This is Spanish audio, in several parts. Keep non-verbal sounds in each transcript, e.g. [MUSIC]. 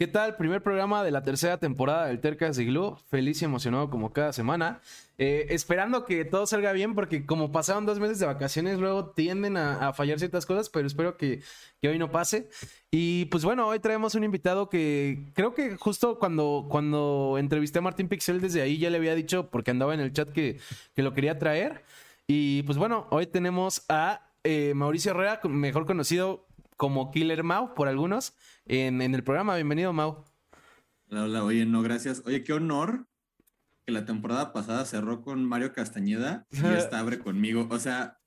¿Qué tal? Primer programa de la tercera temporada del Tercas de Glue. Feliz y emocionado como cada semana. Eh, esperando que todo salga bien porque como pasaron dos meses de vacaciones, luego tienden a, fallar ciertas cosas, pero espero que, hoy no pase. Y pues bueno, hoy traemos un invitado que creo que justo cuando, cuando entrevisté a Martín Pixel desde ahí ya le había dicho, porque andaba en el chat que, que lo quería traer. Y pues bueno, hoy tenemos a eh, Mauricio Herrera, mejor conocido como Killer Mau por algunos en, el programa. Bienvenido, Mau. Hola, hola, oye, no, gracias. Oye, qué honor que la temporada pasada cerró con Mario Castañeda y [LAUGHS] esta abre conmigo. O sea,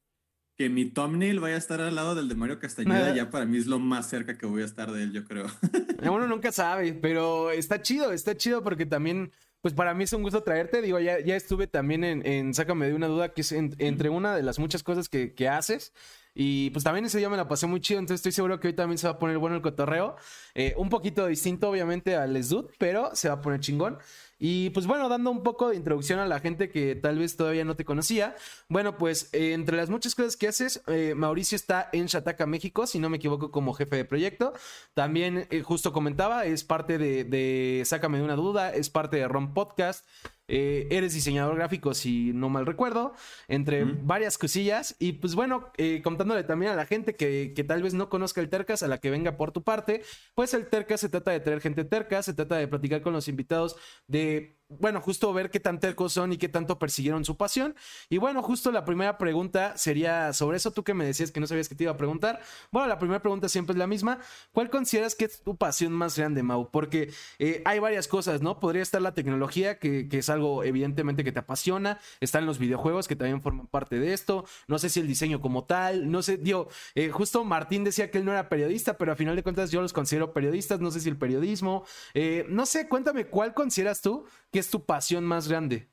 que mi thumbnail vaya a estar al lado del de Mario Castañeda, [LAUGHS] ya para mí es lo más cerca que voy a estar de él, yo creo. [LAUGHS] Uno nunca sabe, pero está chido, está chido porque también, pues para mí es un gusto traerte. Digo, ya, ya estuve también en, Sácame de una duda, que es entre una de las muchas cosas que, que haces. Y pues también ese día me la pasé muy chido, entonces estoy seguro que hoy también se va a poner bueno el cotorreo. Eh, un poquito distinto, obviamente, al Lesdud, pero se va a poner chingón. Y pues bueno, dando un poco de introducción a la gente que tal vez todavía no te conocía. Bueno, pues eh, entre las muchas cosas que haces, eh, Mauricio está en Chataca, México, si no me equivoco, como jefe de proyecto. También, justo comentaba, es parte de, de Sácame de una duda, es parte de ROM Podcast. Eh, eres diseñador gráfico, si no mal recuerdo, entre varias cosillas. Y pues bueno, eh, contándole también a la gente que, que, tal vez no conozca el Tercas, a la que venga por tu parte, pues el Tercas se trata de traer gente terca, se trata de platicar con los invitados de bueno, justo ver qué tan tercos son y qué tanto persiguieron su pasión. Y bueno, justo la primera pregunta sería sobre eso. Tú que me decías que no sabías que te iba a preguntar. Bueno, la primera pregunta siempre es la misma. ¿Cuál consideras que es tu pasión más grande, Mau? Porque eh, hay varias cosas, ¿no? Podría estar la tecnología, que, es algo evidentemente que te apasiona. Están los videojuegos, que también forman parte de esto. No sé si el diseño como tal. No sé, digo, eh, justo Martín decía que él no era periodista, pero a final de cuentas yo los considero periodistas. No sé si el periodismo. Eh, no sé, cuéntame, ¿cuál consideras tú que es tu pasión más grande?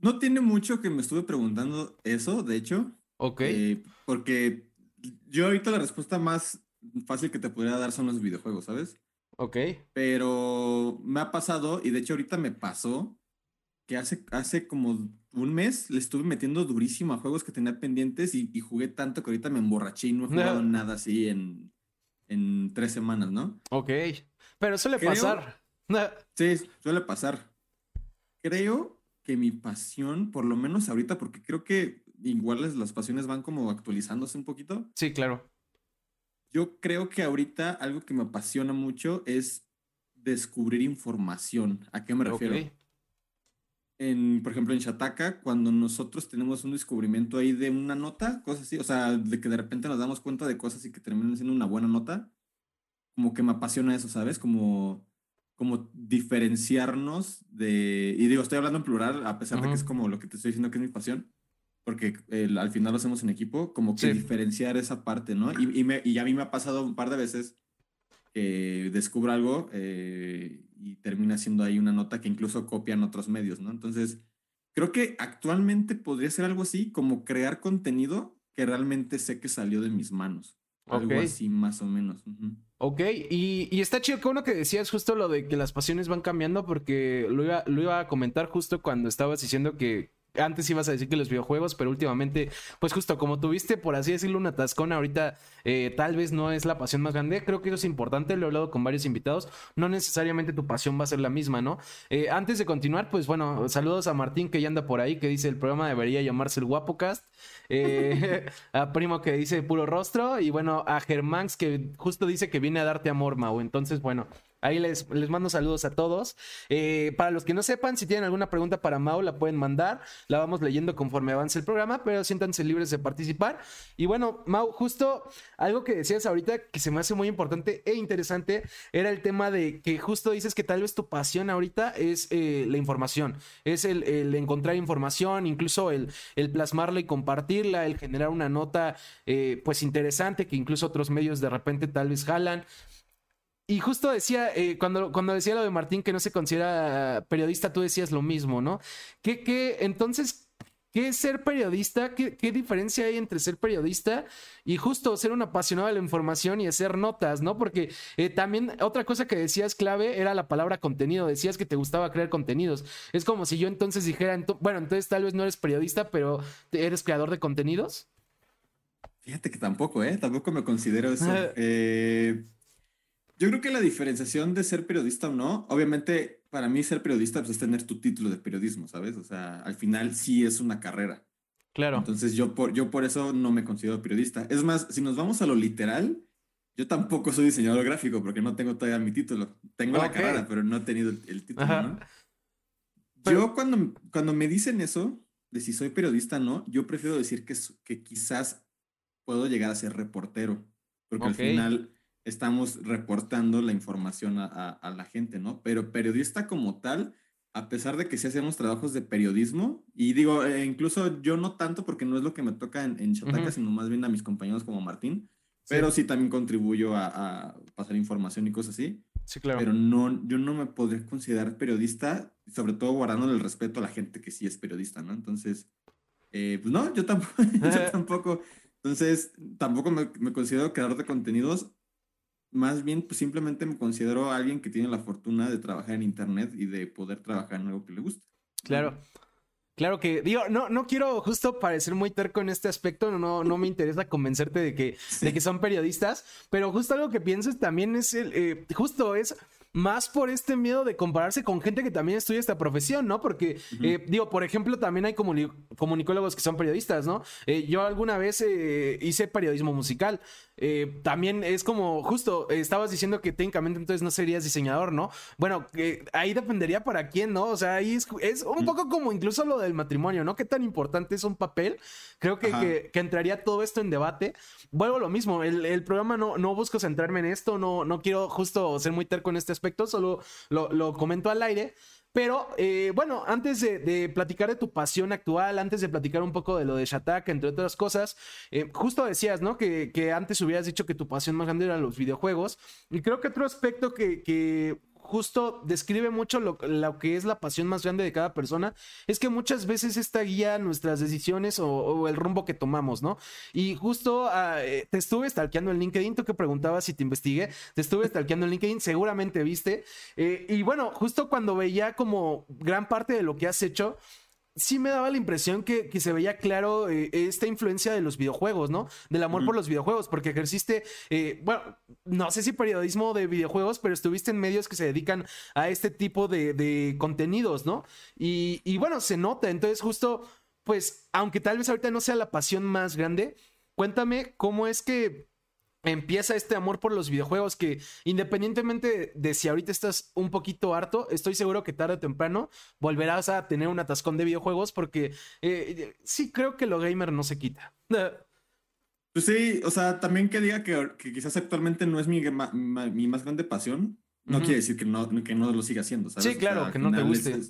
No tiene mucho que me estuve preguntando eso, de hecho. Ok. Eh, porque yo ahorita la respuesta más fácil que te podría dar son los videojuegos, ¿sabes? Ok. Pero me ha pasado, y de hecho ahorita me pasó, que hace, hace como un mes le estuve metiendo durísimo a juegos que tenía pendientes y, jugué tanto que ahorita me emborraché y no he [LAUGHS] jugado nada así en, en tres semanas, ¿no? Ok. Pero suele pasar. [LAUGHS] Sí, suele pasar. Creo que mi pasión, por lo menos ahorita, porque creo que igual las pasiones van como actualizándose un poquito. Sí, claro. Yo creo que ahorita algo que me apasiona mucho es descubrir información. ¿A qué me refiero? En, por ejemplo, en Shataka, cuando nosotros tenemos un descubrimiento ahí de una nota, cosas así, o sea, de que de repente nos damos cuenta de cosas y que terminan siendo una buena nota, como que me apasiona eso, ¿sabes? Como como diferenciarnos de, y digo, estoy hablando en plural, a pesar de que es como lo que te estoy diciendo que es mi pasión, porque al final lo hacemos en equipo, como que diferenciar esa parte, ¿no? Y, y, me, y, a mí me ha pasado un par de veces que descubro algo eh, y termina siendo ahí una nota que incluso copian otros medios, ¿no? Entonces, creo que actualmente podría ser algo así, como crear contenido que realmente sé que salió de mis manos. Algo así, más o menos. Ok, y, y, está chido que uno que decías justo lo de que las pasiones van cambiando, porque lo iba, lo iba a comentar justo cuando estabas diciendo que antes ibas a decir que los videojuegos, pero últimamente, pues justo como tuviste, por así decirlo, una tascona, ahorita eh, tal vez no es la pasión más grande. Creo que eso es importante, lo he hablado con varios invitados. No necesariamente tu pasión va a ser la misma, ¿no? Eh, antes de continuar, pues bueno, saludos a Martín que ya anda por ahí, que dice el programa debería llamarse el Guapocast. Eh, [LAUGHS] a Primo que dice puro rostro. Y bueno, a Germán que justo dice que viene a darte amor, Mau. Entonces, bueno, Ahí les, les mando saludos a todos. Eh, para los que no sepan, si tienen alguna pregunta para Mau, la pueden mandar. La vamos leyendo conforme avance el programa, pero siéntanse libres de participar. Y bueno, Mau, justo algo que decías ahorita que se me hace muy importante e interesante era el tema de que justo dices que tal vez tu pasión ahorita es eh, la información, es el, encontrar información, incluso el, el, plasmarla y compartirla, el generar una nota eh, pues interesante que incluso otros medios de repente tal vez jalan. Y justo decía, eh, cuando, cuando decía lo de Martín que no se considera periodista, tú decías lo mismo, ¿no? ¿Qué, qué, entonces, ¿qué es ser periodista? ¿Qué, ¿Qué, diferencia hay entre ser periodista y justo ser un apasionado de la información y hacer notas, ¿no? Porque eh, también otra cosa que decías clave era la palabra contenido. Decías que te gustaba crear contenidos. Es como si yo entonces dijera, bueno, entonces tal vez no eres periodista, pero eres creador de contenidos. Fíjate que tampoco, ¿eh? Tampoco me considero eso. [LAUGHS] eh Yo creo que la diferenciación de ser periodista o no, obviamente para mí ser periodista pues, es tener tu título de periodismo, ¿sabes? O sea, al final sí es una carrera. Claro. Entonces yo por, yo por eso no me considero periodista. Es más, si nos vamos a lo literal, yo tampoco soy diseñador gráfico porque no tengo todavía mi título. Tengo la carrera, pero no he tenido el, título, ¿no? Yo cuando, cuando me dicen eso, de si soy periodista o no, yo prefiero decir que, que quizás puedo llegar a ser reportero, porque al final estamos reportando la información a, la gente, ¿no? Pero periodista como tal, a pesar de que sí hacemos trabajos de periodismo, y digo, eh, incluso yo no tanto porque no es lo que me toca en, en Chataca, sino más bien a mis compañeros como Martín, pero sí, también contribuyo a, pasar información y cosas así. Sí, claro. Pero no, yo no me podría considerar periodista, sobre todo guardando el respeto a la gente que sí es periodista, ¿no? Entonces, eh, pues no, yo tampoco, [LAUGHS] yo tampoco. Entonces, tampoco me, me, considero creador de contenidos. Más bien, pues simplemente me considero alguien que tiene la fortuna de trabajar en Internet y de poder trabajar en algo que le guste. Claro. Claro que, digo, no, no quiero justo parecer muy terco en este aspecto, no, no me interesa convencerte de que, de que son periodistas, pero justo algo que pienses también es el, eh, justo es más por este miedo de compararse con gente que también estudia esta profesión, ¿no? Porque, eh, digo, por ejemplo, también hay comunicólogos que son periodistas, ¿no? Eh, yo alguna vez hice periodismo musical. también es como, justo, estabas diciendo que técnicamente entonces no serías diseñador, ¿no? Bueno, ahí dependería para quién, ¿no? O sea, ahí es, es un poco como incluso lo del matrimonio, ¿no? ¿Qué tan importante es un papel? Creo que, que, entraría todo esto en debate. Vuelvo a lo mismo, el, programa no, no busco centrarme en esto, no, no quiero justo ser muy terco en este aspecto, solo lo, comento al aire. Pero eh, bueno, antes de, platicar de tu pasión actual, antes de platicar un poco de lo de Shatak, entre otras cosas, eh, justo decías, ¿no? Que, antes hubieras dicho que tu pasión más grande eran los videojuegos. Y creo que otro aspecto que justo describe mucho lo, que es la pasión más grande de cada persona, es que muchas veces esta guía nuestras decisiones o, el rumbo que tomamos, ¿no? Y justo ah, eh, te estuve stalkeando en LinkedIn, tú que preguntabas si te investigué, te estuve stalkeando en LinkedIn, seguramente viste. Eh, y bueno, justo cuando veía como gran parte de lo que has hecho, sí me daba la impresión que, se veía claro eh, esta influencia de los videojuegos, ¿no? Del amor por los videojuegos, porque ejerciste, eh, bueno, no sé si periodismo de videojuegos, pero estuviste en medios que se dedican a este tipo de, contenidos, ¿no? Y, y bueno, se nota, entonces justo, pues, aunque tal vez ahorita no sea la pasión más grande, cuéntame cómo es que empieza este amor por los videojuegos que independientemente de si ahorita estás un poquito harto, estoy seguro que tarde o temprano volverás a tener un atascón de videojuegos porque eh, sí creo que lo gamer no se quita. [LAUGHS] Pues sí, o sea, también que diga que, quizás actualmente no es mi, mi más grande pasión, no quiere decir que no, que no lo siga haciendo, Sí, claro, que no te guste.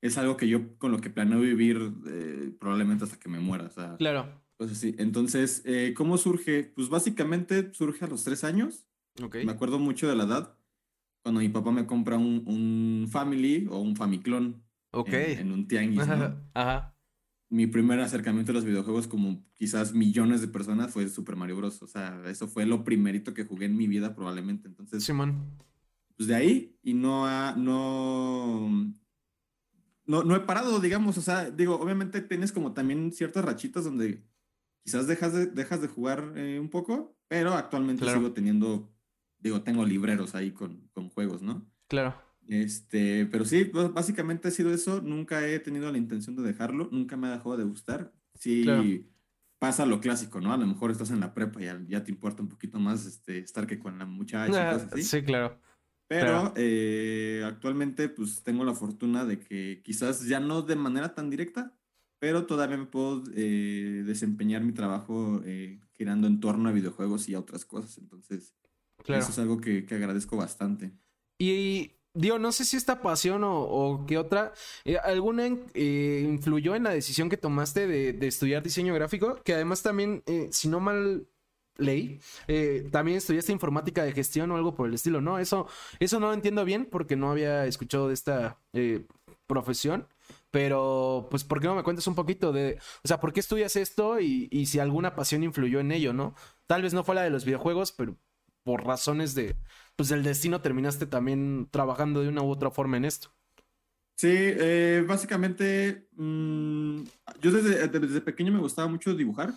Es, algo que yo con lo que planeo vivir eh, probablemente hasta que me muera. claro. Pues sí, entonces, eh, ¿cómo surge? Pues básicamente surge a los tres años. Me acuerdo mucho de la edad, cuando mi papá me compra un, Family o un Famiclón. En, un tianguis, Ajá. Mi primer acercamiento a los videojuegos, como quizás millones de personas, fue Super Mario Bros. O sea, eso fue lo primerito que jugué en mi vida probablemente. Entonces, Simón. pues de ahí y no ha, no, no, no he parado, digamos. O sea, digo, obviamente tienes como también ciertas rachitas donde quizás dejas de, dejas de jugar eh, un poco, pero actualmente sigo teniendo, digo, tengo libreros ahí con, con juegos, ¿no? Claro. Este, pero sí, pues, básicamente ha sido eso. Nunca he tenido la intención de dejarlo, nunca me ha dejado de gustar. Sí, pasa lo clásico, ¿no? A lo mejor estás en la prepa y ya, ya te importa un poquito más este, estar que con la muchacha. Sí, claro. Pero eh, actualmente, pues tengo la fortuna de que quizás ya no de manera tan directa, pero todavía me puedo eh, desempeñar mi trabajo eh, girando en torno a videojuegos y a otras cosas. Entonces, eso es algo que, agradezco bastante. Y digo, no sé si esta pasión o, qué otra, eh, ¿alguna influyó en la decisión que tomaste de, estudiar diseño gráfico? Que además también, si no mal leí, también estudiaste informática de gestión o algo por el estilo, ¿no? Eso, eso no lo entiendo bien porque no había escuchado de esta profesión. Pero, pues, ¿por qué no me cuentas un poquito de, o sea, por qué estudias esto y, si alguna pasión influyó en ello, ¿no? Tal vez no fue la de los videojuegos, pero por razones de, pues, del destino terminaste también trabajando de una u otra forma en esto. Sí, eh, básicamente, mm, yo desde, desde, pequeño me gustaba mucho dibujar.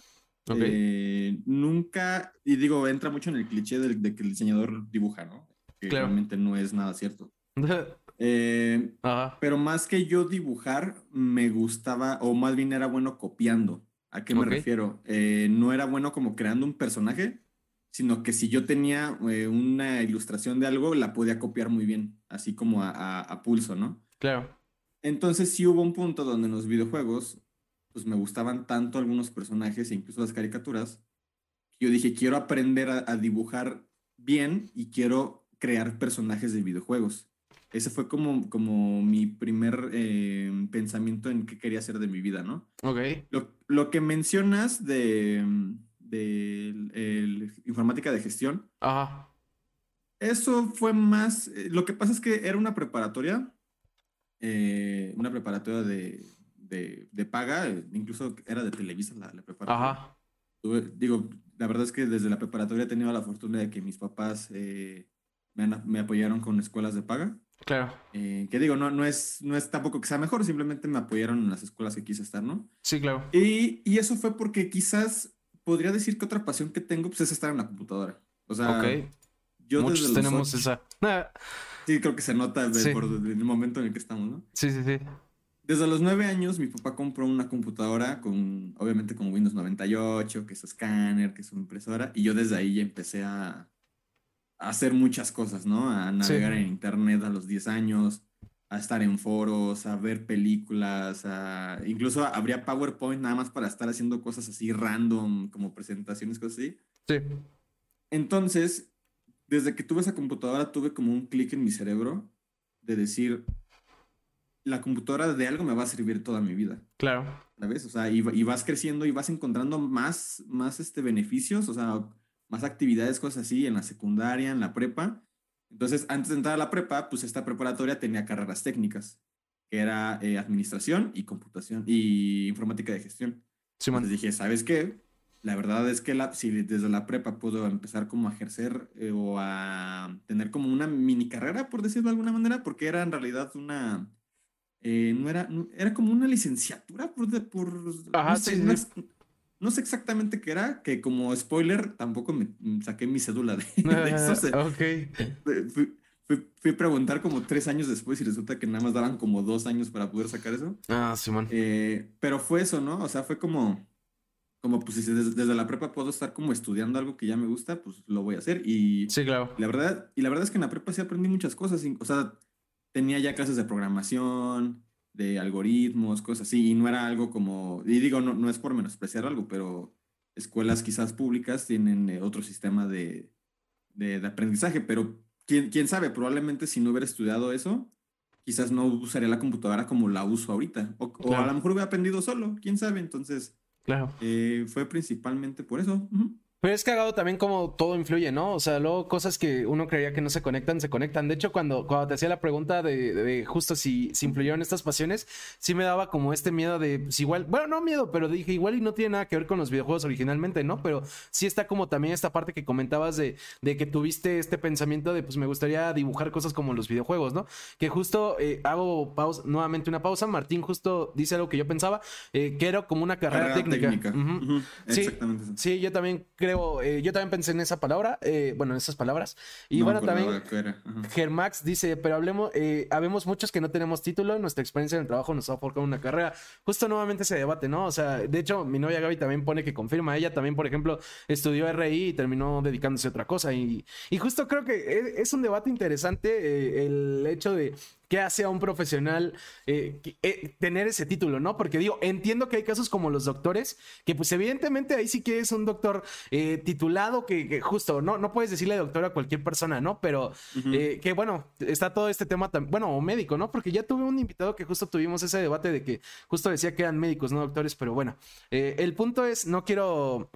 Eh, nunca, y digo, entra mucho en el cliché de, que el diseñador dibuja, ¿no? que realmente no es nada cierto. [LAUGHS] Eh, pero más que yo dibujar, me gustaba, o más bien era bueno copiando. ¿A qué me refiero? Eh, no era bueno como creando un personaje, sino que si yo tenía eh, una ilustración de algo, la podía copiar muy bien, así como a, pulso, ¿no? Claro. Entonces sí hubo un punto donde en los videojuegos, pues me gustaban tanto algunos personajes e incluso las caricaturas, que yo dije, quiero aprender a, dibujar bien y quiero crear personajes de videojuegos. Ese fue como, como mi primer eh, pensamiento en qué quería hacer de mi vida, ¿no? Ok. Lo, lo que mencionas de de informática de gestión. Ajá. Eso fue más, eh, lo que pasa es que era una preparatoria, eh, una preparatoria de, de, paga, incluso era de Televisa la, preparatoria. Ajá. digo, la verdad es que desde la preparatoria he tenido la fortuna de que mis papás me, me, apoyaron con escuelas de paga. Claro. que digo, no, no, es, no es tampoco que sea mejor, simplemente me apoyaron en las escuelas que quise estar, ¿no? Sí, claro. Y, y eso fue porque quizás podría decir que otra pasión que tengo pues, es estar en la computadora. O sea, yo Muchos tenemos esa. [LAUGHS] Sí, creo que se nota por el momento en el que estamos, ¿no? Sí, sí, sí. Desde los nueve años, mi papá compró una computadora con, obviamente, con Windows 98, que es escáner, que es una impresora, y yo desde ahí ya empecé a, hacer muchas cosas, ¿no? A navegar en internet a los 10 años, a estar en foros, a ver películas, a... incluso habría PowerPoint nada más para estar haciendo cosas así random, como presentaciones, cosas así. Sí. Entonces, desde que tuve esa computadora, tuve como un clic en mi cerebro de decir, la computadora de algo me va a servir toda mi vida. Claro. ¿Sabes? O sea, y, vas creciendo y vas encontrando más, más este, beneficios, o sea, más actividades, cosas así, en la secundaria, en la prepa entonces, antes de entrar a la prepa, pues esta preparatoria tenía carreras técnicas, que era eh, administración y computación y informática de gestión. Sí, Entonces dije, ¿sabes qué? La verdad es que la, si desde la prepa puedo empezar como a ejercer eh, o a tener como una mini carrera, por decirlo de alguna manera, porque era en realidad una... Eh, no era, era como una licenciatura por... por Ajá, sí, no sé exactamente qué era, que como spoiler tampoco me saqué mi cédula de, [LAUGHS] eso. ok. Fui, a preguntar como tres años después y resulta que nada más daban como dos años para poder sacar eso. Ah, Simón. Eh, pero fue eso, ¿no? O sea, fue como, como pues si desde, la prepa puedo estar como estudiando algo que ya me gusta, pues lo voy a hacer. Y sí, claro. La verdad, y la verdad es que en la prepa sí aprendí muchas cosas. O sea, tenía ya clases de programación, de algoritmos, cosas así, y no era algo como, y digo, no, no es por menospreciar algo, pero escuelas quizás públicas tienen eh, otro sistema de, de, aprendizaje, pero ¿quién, quién sabe, probablemente si no hubiera estudiado eso, quizás no usaría la computadora como la uso ahorita, o, a lo mejor hubiera aprendido solo, quién sabe, entonces, claro. Eh, fue principalmente por eso. Pero es cagado también como todo influye, ¿no? O sea, luego cosas que uno creía que no se conectan, se conectan. De hecho, cuando, cuando te hacía la pregunta de, justo si, si, influyeron estas pasiones, sí me daba como este miedo de, pues igual, bueno, no miedo, pero dije, igual y no tiene nada que ver con los videojuegos originalmente, ¿no? Pero sí está como también esta parte que comentabas de, de que tuviste este pensamiento de, pues me gustaría dibujar cosas como los videojuegos, ¿no? Que justo eh, hago pausa, nuevamente una pausa. Martín justo dice algo que yo pensaba, eh, que era como una carrera, técnica. Sí, Exactamente. Sí, yo también creo eh, yo también pensé en esa palabra, eh, bueno, en esas palabras. Y bueno, también Germax dice, pero hablemos, eh, habemos muchos que no tenemos título, nuestra experiencia en el trabajo nos ha forjado una carrera. Justo nuevamente ese debate, ¿no? O sea, de hecho, mi novia Gaby también pone que confirma, ella también, por ejemplo, estudió RI y terminó dedicándose a otra cosa. Y, y justo creo que es, un debate interesante el hecho de ¿Qué hace a un profesional eh, eh, tener ese título, no? Porque digo, entiendo que hay casos como los doctores, que pues evidentemente ahí sí que es un doctor eh, titulado, que, justo, no, no puedes decirle doctor a cualquier persona, ¿no? Pero que bueno, está todo este tema, bueno, o médico, ¿no? Porque ya tuve un invitado que justo tuvimos ese debate de que justo decía que eran médicos, no doctores, pero bueno, el punto es, no quiero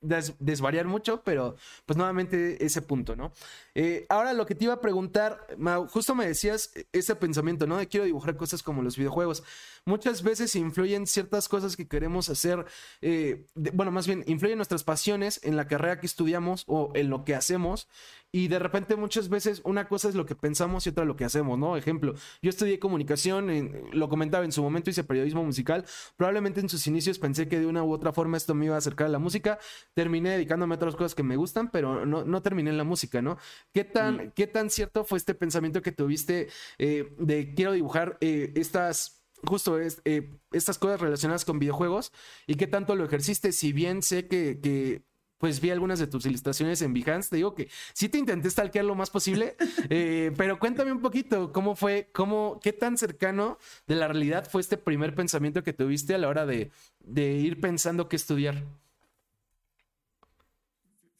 desvariar mucho, pero pues nuevamente ese punto, ¿no? Eh, ahora lo que te iba a preguntar, justo me decías ese pensamiento, ¿no? De quiero dibujar cosas como los videojuegos. Muchas veces influyen ciertas cosas que queremos hacer, eh, bueno, más bien, influyen nuestras pasiones en la carrera que estudiamos o en lo que hacemos. Y de repente muchas veces una cosa es lo que pensamos y otra lo que hacemos, ¿no? Ejemplo, yo estudié comunicación, lo comentaba en su momento, hice periodismo musical. Probablemente en sus inicios pensé que de una u otra forma esto me iba a acercar a la música. Terminé dedicándome a otras cosas que me gustan, pero no, no terminé en la música, ¿no? ¿Qué tan, mm. ¿qué tan cierto fue este pensamiento que tuviste eh, de quiero dibujar eh, estas, justo eh, estas cosas relacionadas con videojuegos y qué tanto lo ejerciste? Si bien sé que, pues vi algunas de tus ilustraciones en Behance. Te digo que sí te intenté stalkear lo más posible, [LAUGHS] pero cuéntame un poquito cómo fue, cómo, qué tan cercano de la realidad fue este primer pensamiento que tuviste a la hora de, de ir pensando qué estudiar.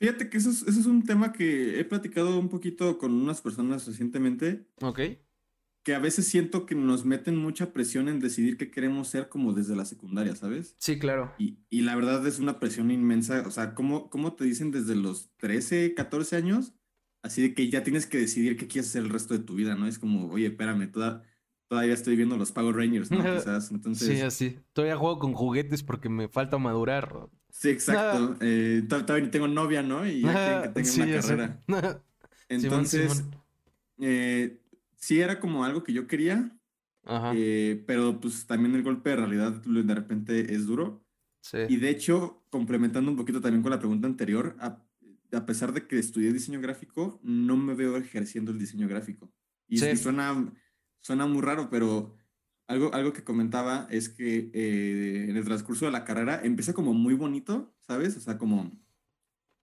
Fíjate que eso es, eso es un tema que he platicado un poquito con unas personas recientemente. Ok. Que a veces siento que nos meten mucha presión en decidir qué queremos ser como desde la secundaria, ¿sabes? Sí, claro. Y, y la verdad es una presión inmensa. O sea, ¿cómo, ¿cómo te dicen desde los 13, 14 años? Así de que ya tienes que decidir qué quieres hacer el resto de tu vida, ¿no? Es como, oye, espérame, toda, todavía estoy viendo los Power Rangers, ¿no? [LAUGHS] Quizás, entonces... Sí, así. Todavía juego con juguetes porque me falta madurar. Sí, exacto. Eh, todavía tengo novia, ¿no? Y ya que [LAUGHS] tenga una carrera. [LAUGHS] Entonces, eh, sí era como algo que yo quería, eh, pero pues también el golpe de realidad de repente es duro. Sí. Y de hecho, complementando un poquito también con la pregunta anterior, a, pesar de que estudié diseño gráfico, no me veo ejerciendo el diseño gráfico. Y, sí. suena, suena muy raro, pero algo, algo que comentaba es que eh, en el transcurso de la carrera empieza como muy bonito, ¿sabes? O sea, como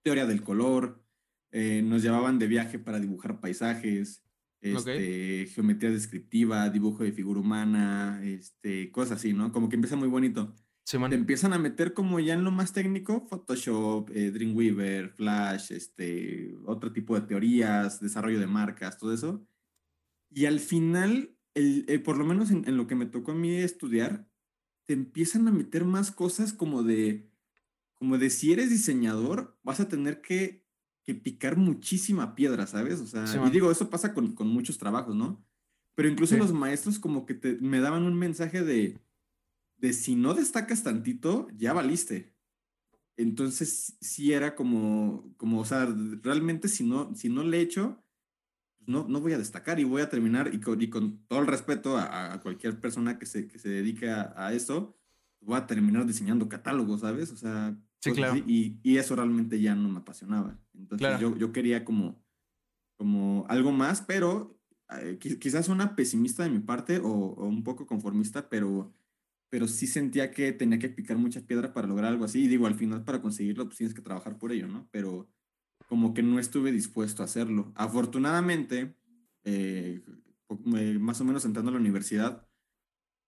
teoría del color, eh, nos llevaban de viaje para dibujar paisajes, este, geometría descriptiva, dibujo de figura humana, este, cosas así, ¿no? Como que empieza muy bonito. Te empiezan a meter como ya en lo más técnico, Photoshop, eh, Dreamweaver, Flash, este, otro tipo de teorías, desarrollo de marcas, todo eso. Y al final eh, por lo menos en, lo que me tocó a mí estudiar, te empiezan a meter más cosas como de, como de si eres diseñador, vas a tener que, que picar muchísima piedra, ¿sabes? O sea, y digo, eso pasa con, con, muchos trabajos, ¿no? Pero incluso los maestros como que te, me daban un mensaje de, de si no destacas tantito, ya valiste. Entonces sí era como, como, o sea, realmente si no, si no le echo, no, no voy a destacar y voy a terminar, y con, y con todo el respeto a, cualquier persona que se, que se dedique a, esto, voy a terminar diseñando catálogos, ¿sabes? O sea, sí, claro. y, y, eso realmente ya no me apasionaba. Entonces yo, yo quería como, como algo más, pero eh, quizás una pesimista de mi parte o, o, un poco conformista, pero, pero sí sentía que tenía que picar mucha piedra para lograr algo así. Y digo, al final para conseguirlo, pues tienes que trabajar por ello, ¿no? Pero como que no estuve dispuesto a hacerlo. Afortunadamente, eh, más o menos entrando a la universidad,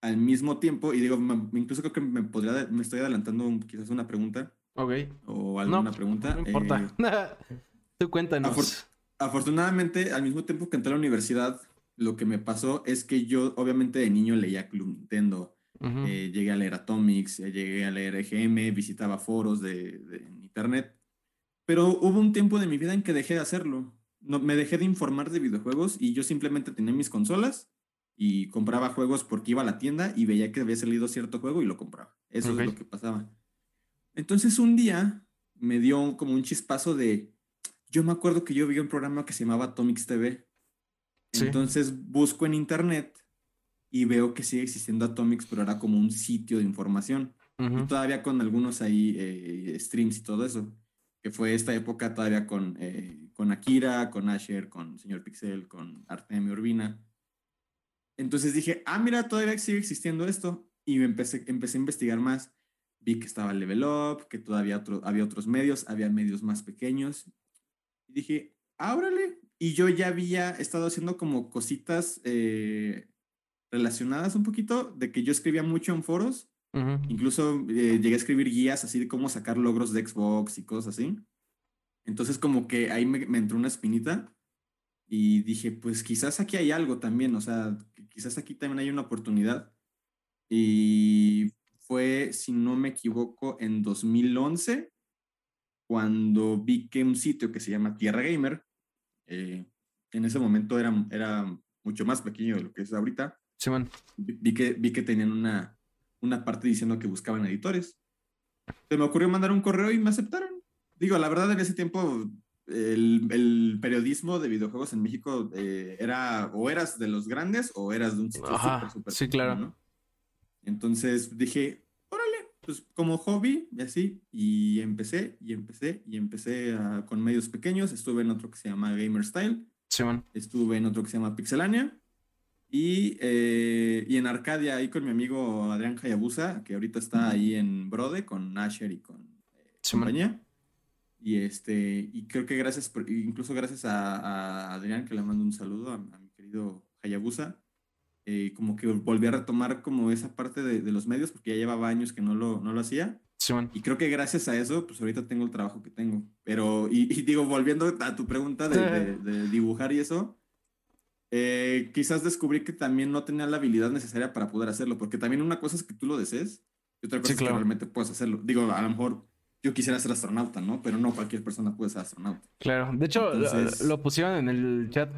al mismo tiempo, y digo, incluso creo que me, podría, me estoy adelantando quizás una pregunta. Ok. O alguna pregunta. No importa. Eh, [LAUGHS] Tú cuéntanos. afortunadamente, al mismo tiempo que entré a la universidad, lo que me pasó es que yo, obviamente, de niño leía Club Nintendo. Eh, llegué a leer Atomics, llegué a leer EGM, visitaba foros de, de internet pero hubo un tiempo de mi vida en que dejé de hacerlo. No, me dejé de informar de videojuegos y yo simplemente tenía mis consolas y compraba juegos porque iba a la tienda y veía que había salido cierto juego y lo compraba. Eso es lo que pasaba. Entonces un día me dio como un chispazo de... Yo me acuerdo que yo vi un programa que se llamaba Atomics TV. Entonces busco en internet y veo que sigue existiendo Atomics, pero era como un sitio de información. Y todavía con algunos ahí eh, streams y todo eso que fue esta época todavía con, eh, con Akira, con Asher, con Señor Pixel, con Artemio Urbina. Entonces dije, ah, mira, todavía sigue existiendo esto. Y me empecé, empecé a investigar más. Vi que estaba Level Up, que todavía otro, había otros medios, había medios más pequeños. Y dije, ábrale. Y yo ya había estado haciendo como cositas eh, relacionadas un poquito, de que yo escribía mucho en foros Incluso eh, llegué a escribir guías así de cómo sacar logros de Xbox y cosas así. Entonces como que ahí me, entró una espinita y dije, pues quizás aquí hay algo también, o sea, quizás aquí también hay una oportunidad. Y fue, si no me equivoco, en 2011, cuando vi que un sitio que se llama Tierra Gamer, eh, en ese momento era, era mucho más pequeño de lo que es ahorita. vi, que, vi que tenían una, una parte diciendo que buscaban editores. Se me ocurrió mandar un correo y me aceptaron. Digo, la verdad, en ese tiempo el, periodismo de videojuegos en México eh, era o eras de los grandes o eras de un sitio Sí, claro. Entonces dije, órale, pues como hobby y así, y empecé, y empecé, y empecé con medios pequeños, estuve en otro que se llama Gamer Style, estuve en otro que se llama Pixelania, y, eh, y en Arcadia ahí con mi amigo Adrián Hayabusa, que ahorita está ahí en Brode con Asher y con eh, compañía. Y este, y creo que gracias, incluso gracias a, Adrián, que le mando un saludo a, mi querido Hayabusa, eh, como que volví a retomar como esa parte de, los medios, porque ya llevaba años que no lo, no lo hacía. y creo que gracias a eso, pues ahorita tengo el trabajo que tengo. Pero, y, digo, volviendo a tu pregunta de, de dibujar y eso, eh, quizás descubrí que también no tenía la habilidad necesaria para poder hacerlo, porque también una cosa es que tú lo desees y otra cosa es que realmente puedes hacerlo. Digo, a lo mejor yo quisiera ser astronauta, ¿no? Pero no cualquier persona puede ser astronauta. Claro, de hecho lo, pusieron en el chat.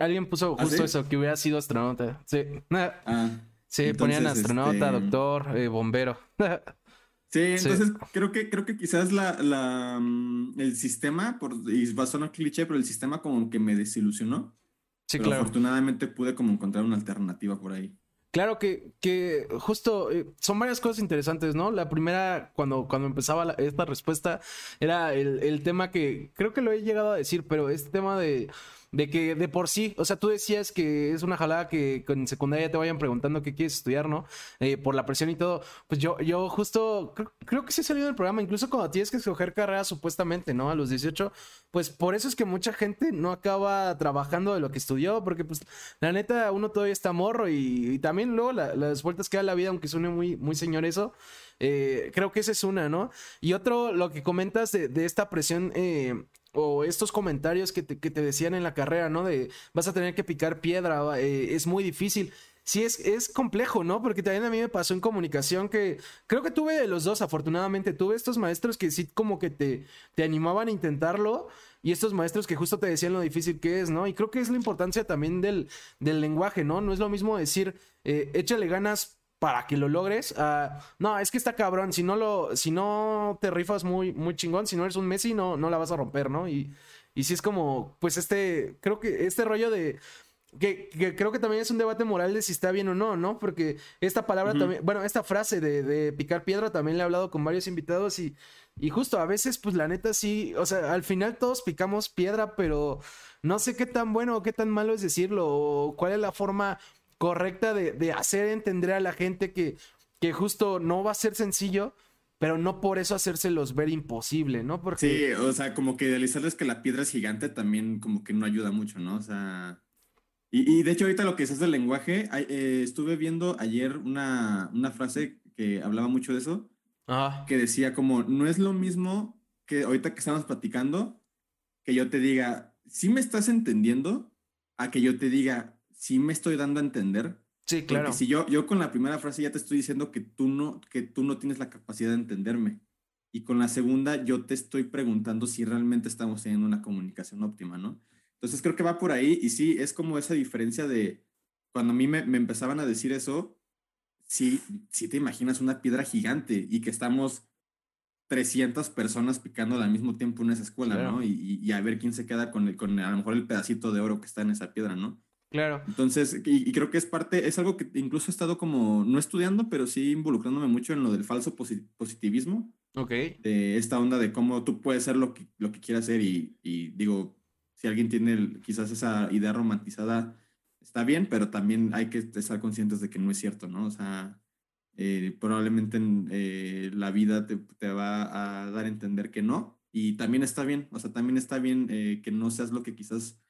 Alguien puso ¿Ah, justo eso, que hubiera sido astronauta. Sí, [LAUGHS] ah, sí ponían astronauta, este, doctor, eh, bombero. [LAUGHS] Sí, entonces creo que creo que quizás la, la mm, el sistema, por, y va a sonar cliché, pero el sistema como que me desilusionó. Sí, claro. Afortunadamente pude como encontrar una alternativa por ahí. Claro que, que justo eh, son varias cosas interesantes, ¿no? La primera, cuando, cuando empezaba esta respuesta, era el, el tema que creo que lo he llegado a decir, pero este tema de de que de por sí, o sea, tú decías que es una jalada que en secundaria te vayan preguntando qué quieres estudiar, ¿no? Eh, por la presión y todo. Pues yo, yo justo creo, que sí he salido del programa, incluso cuando tienes que escoger carrera supuestamente, ¿no? A los 18, pues por eso es que mucha gente no acaba trabajando de lo que estudió, porque pues la neta uno todavía está morro y, también luego las vueltas que da la vida, aunque suene muy, muy señor eso. Eh, creo que esa es una, ¿no? Y otro, lo que comentas de, de esta presión eh, o estos comentarios que te, que te, decían en la carrera, ¿no? De vas a tener que picar piedra, eh, es muy difícil. Sí, es, es complejo, ¿no? Porque también a mí me pasó en comunicación que creo que tuve de los dos, afortunadamente. Tuve estos maestros que sí como que te, te animaban a intentarlo y estos maestros que justo te decían lo difícil que es, ¿no? Y creo que es la importancia también del, del lenguaje, ¿no? No es lo mismo decir, eh, échale ganas para que lo logres. Ah, no, es que está cabrón. Si no lo, si no te rifas muy, muy chingón, si no eres un Messi, no, no la vas a romper, ¿no? Y, y si es como, pues este, creo que este rollo de. Que, creo que también es un debate moral de si está bien o no, ¿no? Porque esta palabra también, bueno, esta frase de, de, picar piedra también le he hablado con varios invitados y, y justo a veces, pues la neta sí, o sea, al final todos picamos piedra, pero no sé qué tan bueno o qué tan malo es decirlo, o cuál es la forma correcta de, hacer entender a la gente que, que justo no va a ser sencillo, pero no por eso hacérselos ver imposible, ¿no? Porque... Sí, o sea, como que idealizarles que la piedra es gigante también como que no ayuda mucho, ¿no? O sea... Y, de hecho ahorita lo que es del lenguaje, eh, estuve viendo ayer una, una, frase que hablaba mucho de eso, que decía como, no es lo mismo que ahorita que estamos platicando, que yo te diga, si me estás entendiendo, a que yo te diga, sí me estoy dando a entender. Sí, claro. Porque si yo, yo con la primera frase ya te estoy diciendo que tú, no, que tú no tienes la capacidad de entenderme. Y con la segunda yo te estoy preguntando si realmente estamos teniendo una comunicación óptima, ¿no? Entonces creo que va por ahí y sí, es como esa diferencia de cuando a mí me, me empezaban a decir eso, sí, sí te imaginas una piedra gigante y que estamos 300 personas picando al mismo tiempo en esa escuela, ¿no? Y, y, a ver quién se queda con, el, con a lo mejor el pedacito de oro que está en esa piedra, ¿no? Claro. Entonces, y, creo que es parte, es algo que incluso he estado como, no estudiando, pero sí involucrándome mucho en lo del falso positivismo. Ok. De esta onda de cómo tú puedes ser lo que, lo que quieras ser y, y digo, si alguien tiene quizás esa idea romantizada, está bien, pero también hay que estar conscientes de que no es cierto, ¿no? O sea, eh, probablemente eh, la vida te, te, va a dar a entender que no. Y también está bien, o sea, también está bien eh, que no seas lo que quizás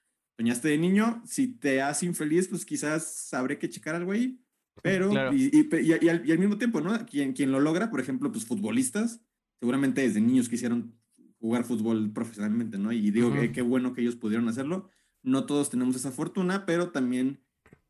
soñaste de niño, si te hace infeliz, pues quizás sabré que checar algo ahí. Pero, y, y, al, mismo tiempo, ¿no? Quien, quien lo logra, por ejemplo, pues futbolistas, seguramente desde niños quisieron jugar fútbol profesionalmente, ¿no? Y digo que qué bueno que ellos pudieron hacerlo. No todos tenemos esa fortuna, pero también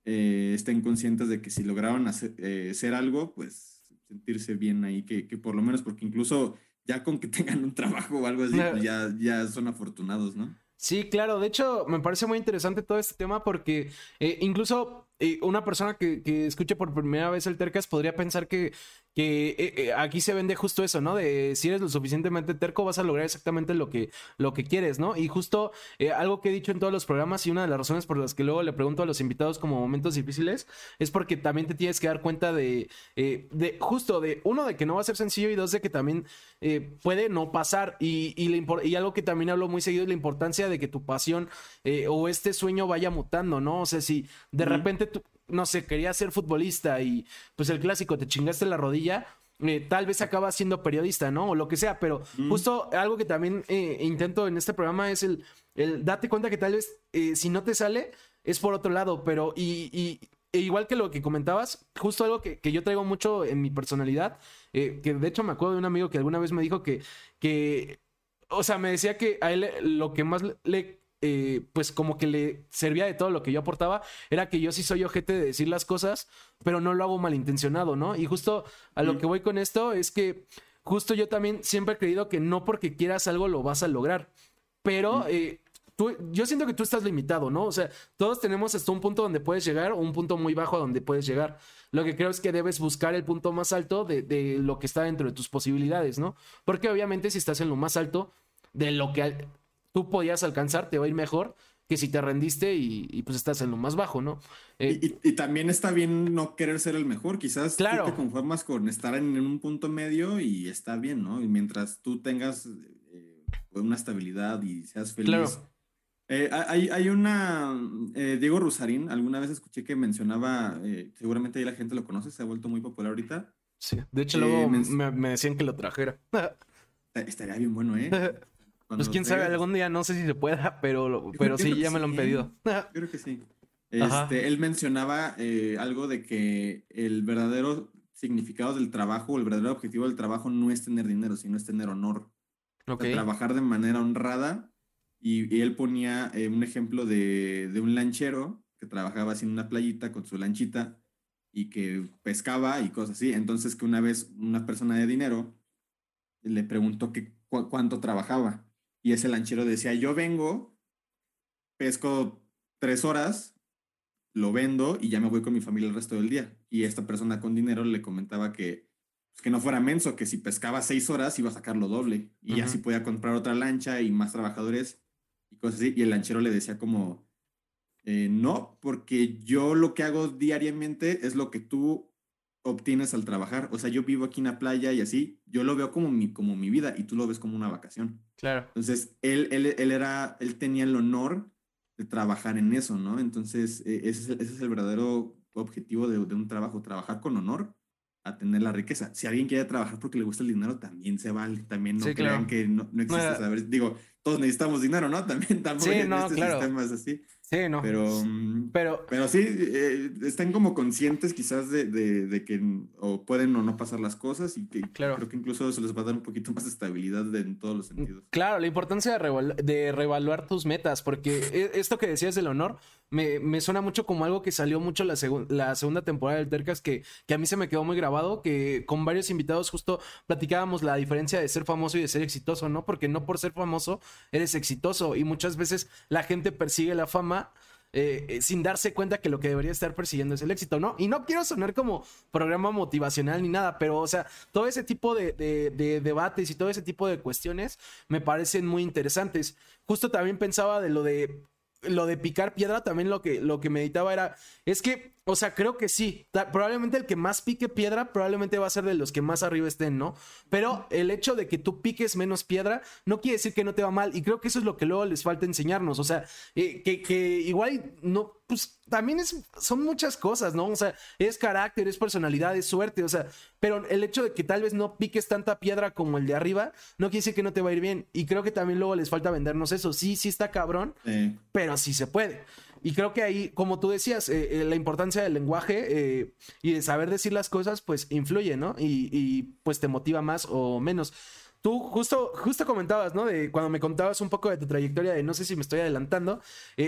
eh, estén conscientes de que si lograron hacer, eh, algo, pues sentirse bien ahí, que, que, por lo menos, porque incluso ya con que [LAUGHS] tengan un trabajo o algo así, pues ya, ya son afortunados, ¿no? Sí, claro. De hecho, me parece muy interesante todo este tema porque eh, incluso una persona que, que, escuche por primera vez el Tercas podría pensar que, que eh, eh, aquí se vende justo eso, ¿no? De si eres lo suficientemente terco vas a lograr exactamente lo que, lo que quieres, ¿no? Y justo eh, algo que he dicho en todos los programas y una de las razones por las que luego le pregunto a los invitados como momentos difíciles es porque también te tienes que dar cuenta de, de justo de uno de que no va a ser sencillo y dos de que también puede no pasar y, y, y, algo que también hablo muy seguido es la importancia de que tu pasión o este sueño vaya mutando, ¿no? O sea, si de repente tú, no sé, querías ser futbolista y pues el clásico, te chingaste la rodilla, eh, tal vez acabas siendo periodista, ¿no? O lo que sea, pero justo algo que también eh, intento en este programa es el, el date cuenta que tal vez eh, si no te sale es por otro lado, pero y, e igual que lo que comentabas, justo algo que, que yo traigo mucho en mi personalidad, que de hecho me acuerdo de un amigo que alguna vez me dijo que, que o sea, me decía que a él lo que más le eh, pues como que le servía de todo lo que yo aportaba, era que yo sí soy ojete de decir las cosas, pero no lo hago malintencionado, ¿no? Y justo a lo que voy con esto es que justo yo también siempre he creído que no porque quieras algo lo vas a lograr, pero... Eh, tú, yo siento que tú estás limitado, ¿no? O sea, todos tenemos hasta un punto donde puedes llegar o un punto muy bajo donde puedes llegar. Lo que creo es que debes buscar el punto más alto de, de lo que está dentro de tus posibilidades, ¿no? Porque obviamente si estás en lo más alto de lo que tú podías alcanzar, te va a ir mejor que si te rendiste y, pues estás en lo más bajo, ¿no? Eh, y, también está bien no querer ser el mejor, quizás claro. tú te conformas con estar en, un punto medio y está bien, ¿no? Y mientras tú tengas eh, una estabilidad y seas feliz. Claro. Eh, hay, hay, una, Diego Rusarín, alguna vez escuché que mencionaba, seguramente ahí la gente lo conoce, se ha vuelto muy popular ahorita. Sí, de hecho luego me, me decían que lo trajera. [LAUGHS] Estaría bien bueno, ¿eh? [LAUGHS] pues quién sabe, algún día no sé si se pueda, pero, pero sí, ya me lo han pedido. creo que sí. Este, él mencionaba eh, algo de que el verdadero significado del trabajo, el verdadero objetivo del trabajo no es tener dinero, sino es tener honor. trabajar de manera honrada. Y, él ponía eh, un ejemplo de, de, un lanchero que trabajaba así en una playita con su lanchita y que pescaba y cosas así. Entonces que una vez una persona de dinero le preguntó que cuánto trabajaba y ese lanchero decía, yo vengo, pesco tres horas, lo vendo y ya me voy con mi familia el resto del día. Y esta persona con dinero le comentaba que, pues, que no fuera menso, que si pescaba seis horas iba a sacar lo doble y así podía comprar otra lancha y más trabajadores y cosas así. Y el lanchero le decía como, eh, no, porque yo lo que hago diariamente es lo que tú obtienes al trabajar. O sea, yo vivo aquí en la playa y así, yo lo veo como mi, como mi vida y tú lo ves como una vacación. Claro. Entonces, él, él, él era, él tenía el honor de trabajar en eso, ¿no? Entonces, e, ese, es el, ese es el verdadero objetivo de, de, un trabajo, trabajar con honor a tener la riqueza. Si alguien quiere trabajar porque le gusta el dinero, también se vale. También no crean que no, no existe, saber. Digo, todos necesitamos dinero, ¿no? [LAUGHS] También, también sí, no, este claro. así. Sí, no. Pero, mm, pero, pero sí, eh, están como conscientes quizás de, de, que o pueden o no pasar las cosas y que claro. creo que incluso se les va a dar un poquito más de estabilidad en todos los sentidos. Claro, la importancia de, de reevaluar tus metas, porque e, esto que decías del honor me, me suena mucho como algo que salió mucho la, segunda temporada del Tercas que, que a mí se me quedó muy grabado, que con varios invitados justo platicábamos la diferencia de ser famoso y de ser exitoso, ¿no? Porque no por ser famoso eres exitoso y muchas veces la gente persigue la fama eh, eh, sin darse cuenta que lo que debería estar persiguiendo es el éxito, ¿no? Y no quiero sonar como programa motivacional ni nada, pero, o sea, todo ese tipo de, de, debates y todo ese tipo de cuestiones me parecen muy interesantes. Justo también pensaba de lo de lo de picar piedra, también lo que, lo que meditaba era, es que o sea, creo que sí. Probablemente el que más pique piedra probablemente va a ser de los que más arriba estén, ¿no? Pero el hecho de que tú piques menos piedra no quiere decir que no te va mal. Y creo que eso es lo que luego les falta enseñarnos. O sea, eh, que, igual no, pues también es, son muchas cosas, ¿no? O sea, es carácter, es personalidad, es suerte. O sea, pero el hecho de que tal vez no piques tanta piedra como el de arriba no quiere decir que no te va a ir bien. Y creo que también luego les falta vendernos eso. Sí, sí está cabrón, pero sí se puede. Y creo que ahí, como tú decías, eh, eh, la importancia del lenguaje eh, y de saber decir las cosas, pues influye, ¿no? Y, pues te motiva más o menos. Tú justo, justo comentabas, ¿no? De cuando me contabas un poco de tu trayectoria, de no sé si me estoy adelantando,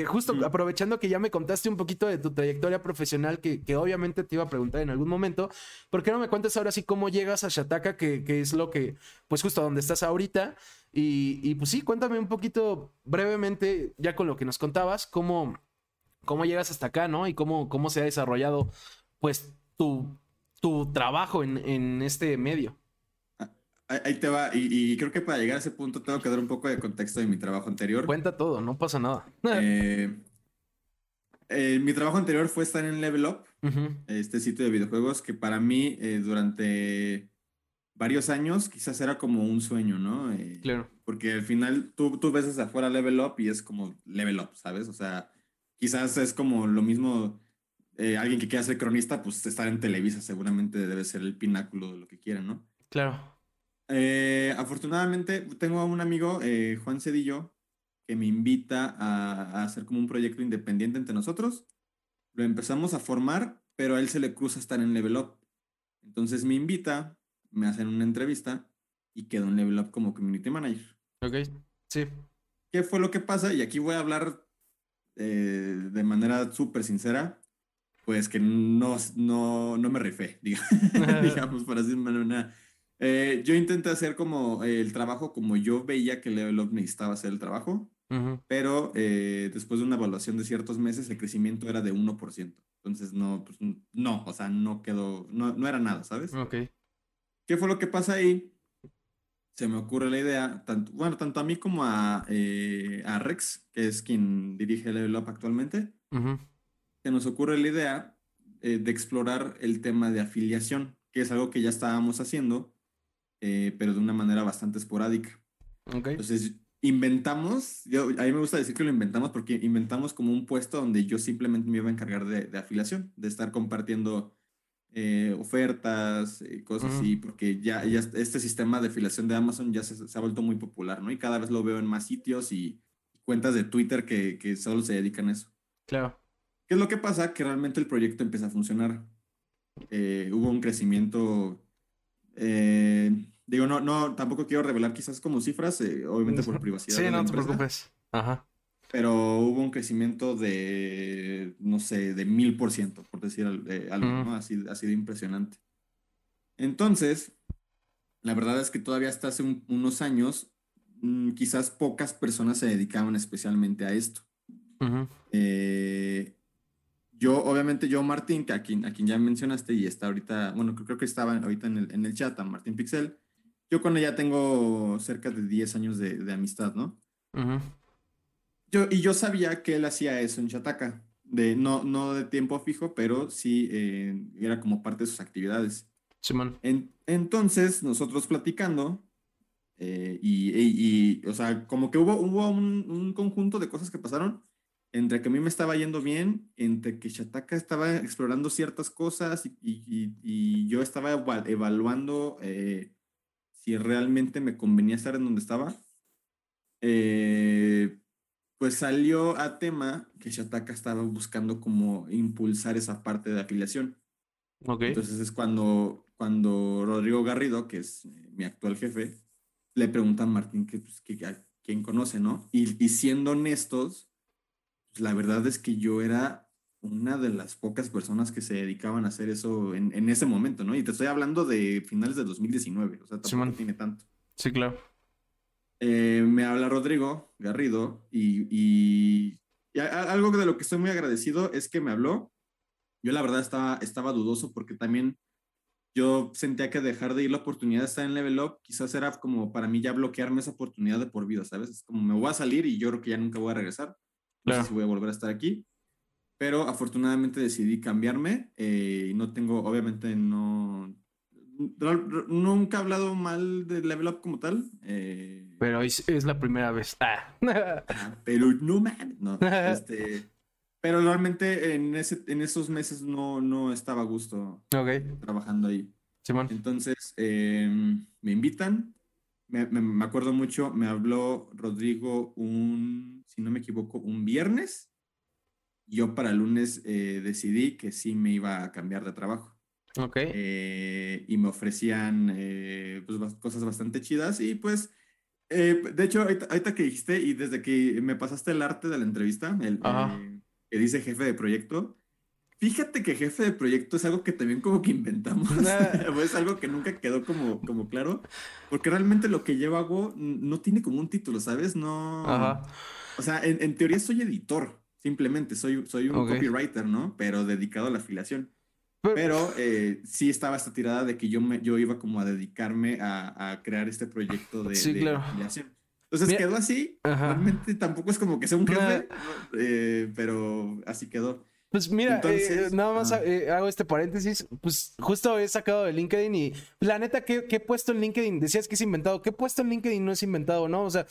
justo aprovechando que ya me contaste un poquito de tu trayectoria profesional, que, que, obviamente te iba a preguntar en algún momento, ¿por qué no me cuentes ahora sí cómo llegas a Shataka, que, que es lo que, pues justo donde estás ahorita? Y, y, pues sí, cuéntame un poquito brevemente, ya con lo que nos contabas, cómo, cómo llegas hasta acá, ¿no? Y cómo, cómo se ha desarrollado, pues, tu, tu trabajo en, en este medio. Ahí te va, y, creo que para llegar a ese punto tengo que dar un poco de contexto de mi trabajo anterior. Cuenta todo, no pasa nada. [LAUGHS] Eh, eh, mi trabajo anterior fue estar en Level Up, este sitio de videojuegos que para mí eh, durante varios años quizás era como un sueño, ¿no? claro. Porque al final tú, tú ves desde afuera Level Up y es como Level Up, ¿sabes? O sea, quizás es como lo mismo, alguien que quiera ser cronista, pues estar en Televisa seguramente debe ser el pináculo de lo que quiera, ¿no? Claro. Eh, afortunadamente tengo a un amigo, eh, Juan Cedillo, que me invita a, hacer como un proyecto independiente entre nosotros. Lo empezamos a formar, pero a él se le cruza estar en Level Up. Entonces me invita, me hacen una entrevista y quedo en Level Up como Community Manager. Ok, sí. ¿Qué fue lo que pasa? Y aquí voy a hablar eh, de manera súper sincera. Pues que no, no, no me rifé, [LAUGHS] digamos, por así decirlo. Eh, yo intenté hacer como el trabajo como yo veía que Level Up necesitaba hacer el trabajo, pero eh, después de una evaluación de ciertos meses el crecimiento era de 1%. Entonces no, pues, no, o sea, no quedó, no, no era nada, ¿sabes? Ok. ¿Qué fue lo que pasa ahí? Se me ocurre la idea, tanto, bueno, tanto a mí como a, a Rex, que es quien dirige Level Up actualmente, se nos ocurre la idea de explorar el tema de afiliación, que es algo que ya estábamos haciendo, eh, pero de una manera bastante esporádica. Entonces, inventamos, yo, a mí me gusta decir que lo inventamos porque inventamos como un puesto donde yo simplemente me iba a encargar de, afiliación, de estar compartiendo eh, ofertas, eh, cosas así, porque ya, ya este sistema de afiliación de Amazon ya se, se, ha vuelto muy popular, ¿no? Y cada vez lo veo en más sitios y cuentas de Twitter que, que solo se dedican a eso. Claro. ¿Qué es lo que pasa? Que realmente el proyecto empieza a funcionar. hubo un crecimiento eh, Digo, no, no, tampoco quiero revelar quizás como cifras, eh, obviamente por privacidad. Sí, no te preocupes. Ajá. Pero hubo un crecimiento de, no sé, de mil por ciento, por decir eh, algo, ¿no? Así, ha sido impresionante. Entonces, la verdad es que todavía hasta hace unos años, mm, quizás pocas personas se dedicaban especialmente a esto. Eh, yo, obviamente, yo, Martín, que a quien, a quien ya mencionaste y está ahorita, bueno, creo, que estaba ahorita en el, en el chat, a Martín Pixel, yo con ella tengo cerca de 10 años de, amistad, ¿no? Yo, y yo sabía que él hacía eso en Chataca, de, no, no de tiempo fijo, pero sí eh, era como parte de sus actividades. Simón. entonces, nosotros platicando, eh, y, o sea, como que hubo, hubo un, conjunto de cosas que pasaron, entre que a mí me estaba yendo bien, entre que Chataca estaba explorando ciertas cosas y, yo estaba evaluando eh, si realmente me convenía estar en donde estaba, eh, pues salió a tema que Shataka estaba buscando como impulsar esa parte de afiliación. Okay. Entonces es cuando, cuando Rodrigo Garrido, que es eh, mi actual jefe, le pregunta a Martín que, pues, quién conoce, ¿no? Y, y siendo honestos, pues, la verdad es que yo era una de las pocas personas que se dedicaban a hacer eso en, en, ese momento, ¿no? Y te estoy hablando de finales de 2019, o sea, tampoco tiene tanto. Sí, claro. Eh, me habla Rodrigo Garrido y, y, algo de lo que estoy muy agradecido es que me habló. Yo la verdad estaba, estaba dudoso porque también yo sentía que dejar de ir la oportunidad de estar en Level Up quizás era como para mí ya bloquearme esa oportunidad de por vida, ¿sabes? Es como me voy a salir y yo creo que ya nunca voy a regresar. No sé si voy a volver a estar aquí pero afortunadamente decidí cambiarme eh, y no tengo, obviamente no, nunca he hablado mal de Level Up como tal. Eh, pero es, la primera vez. Ah. pero no man, no. Este, pero realmente en, ese, en esos meses no, no estaba a gusto trabajando ahí. Simón. Entonces em, me invitan. Me, me, acuerdo mucho, me habló Rodrigo un, si no me equivoco, un viernes yo para el lunes eh, decidí que sí me iba a cambiar de trabajo. Ok. Eh, y me ofrecían eh, pues, cosas bastante chidas y pues, de hecho, ahorita, que dijiste y desde que me pasaste el arte de la entrevista, el, que dice jefe de proyecto, fíjate que jefe de proyecto es algo que también como que inventamos, [LAUGHS] es algo que nunca quedó como, como claro, porque realmente lo que yo hago no tiene como un título, ¿sabes? No... Ajá. O sea, en, en teoría soy editor, simplemente soy, soy un copywriter, ¿no? Pero dedicado a la afiliación. Pero eh, sí estaba esta tirada de que yo, me, yo iba como a dedicarme a, crear este proyecto de, afiliación. Entonces quedó así. Realmente tampoco es como que sea un jefe, eh, pero así quedó. Pues mira, eh, nada más eh, hago este paréntesis. Pues justo he sacado de LinkedIn y la neta, ¿qué, he puesto en LinkedIn? Decías que es inventado. ¿Qué he puesto en LinkedIn no es inventado, no? O sea,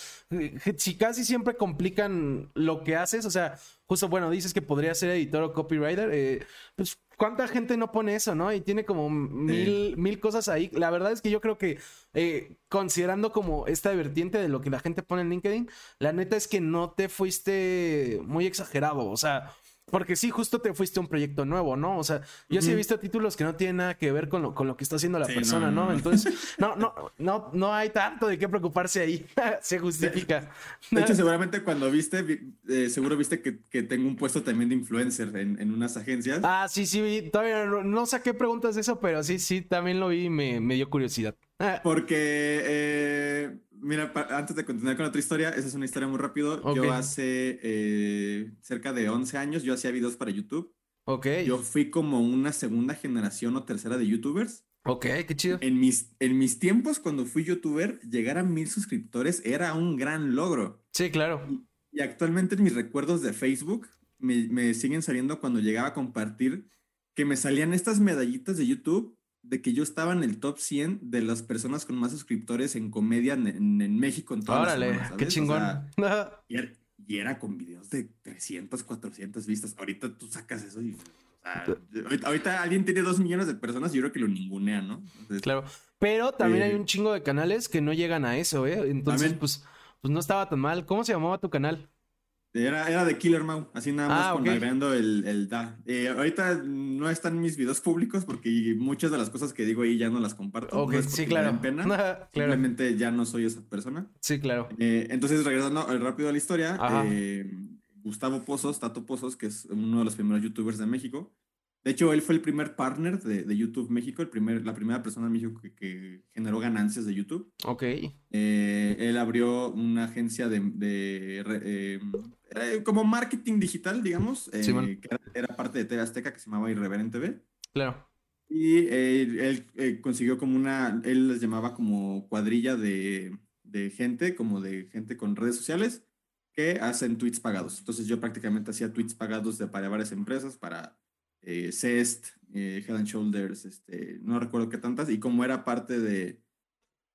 si casi siempre complican lo que haces, o sea, justo, bueno, dices que podría ser editor o copywriter, pues ¿Cuánta gente no pone eso, no? Y tiene como mil, mil cosas ahí. La verdad es que yo creo que eh, considerando como esta vertiente de lo que la gente pone en LinkedIn, la neta es que no te fuiste muy exagerado. O sea, porque sí, justo te fuiste a un proyecto nuevo, ¿no? O sea, yo sí he visto títulos que no tienen nada que ver con lo, con lo que está haciendo la persona, no, Entonces, no, no, no, no hay tanto de qué preocuparse ahí. [LAUGHS] Se justifica. De, hecho, seguramente cuando viste, eh, seguro viste que, que, tengo un puesto también de influencer en, en unas agencias. Ah, sí, sí, todavía no, saqué preguntas de eso, pero sí, sí, también lo vi y me, me dio curiosidad. [LAUGHS] Porque, eh, mira, antes de continuar con otra historia, esa es una historia muy rápido. Yo hace eh, cerca de 11 años, yo hacía videos para YouTube. Ok. Yo fui como una segunda generación o tercera de YouTubers. Ok, qué chido. En mis, en mis tiempos, cuando fui YouTuber, llegar a mil suscriptores era un gran logro. Sí, claro. Y, actualmente en mis recuerdos de Facebook me, me siguen saliendo cuando llegaba a compartir que me salían estas medallitas de YouTube de que yo estaba en el top 100 de las personas con más suscriptores en comedia en, México en todas Órale, qué chingón. [LAUGHS] y, era, con videos de 300, 400 vistas. Ahorita tú sacas eso y... ahorita, alguien tiene dos millones de personas y yo creo que lo ningunea, ¿no? claro. Pero también hay eh, un chingo de canales que no llegan a eso, ¿eh? Entonces, pues, pues no estaba tan mal. ¿Cómo se llamaba tu canal? Era, era de Killer Mau, así nada más ah, agregando el, el da. Eh, ahorita no están mis videos públicos porque muchas de las cosas que digo ahí ya no las comparto. Ok, sí, claro. pena. [LAUGHS] Simplemente ya no soy esa persona. Sí, claro. Eh, entonces, regresando rápido a la historia, eh, Gustavo Pozos, Tato Pozos, que es uno de los primeros youtubers de México, de hecho, él fue el primer partner de, YouTube México, el primer, la primera persona en México que, generó ganancias de YouTube. Ok. Eh, él abrió una agencia de, eh, como marketing digital, digamos, eh, que era, parte de TV Azteca que se llamaba Irreverent TV. Claro. Y él, consiguió como una, él les llamaba como cuadrilla de, de gente, como de gente con redes sociales que hacen tweets pagados. Entonces yo prácticamente hacía tweets pagados de, para varias empresas, para eh, Cest, eh, Head and Shoulders, este, no recuerdo qué tantas, y como era parte de,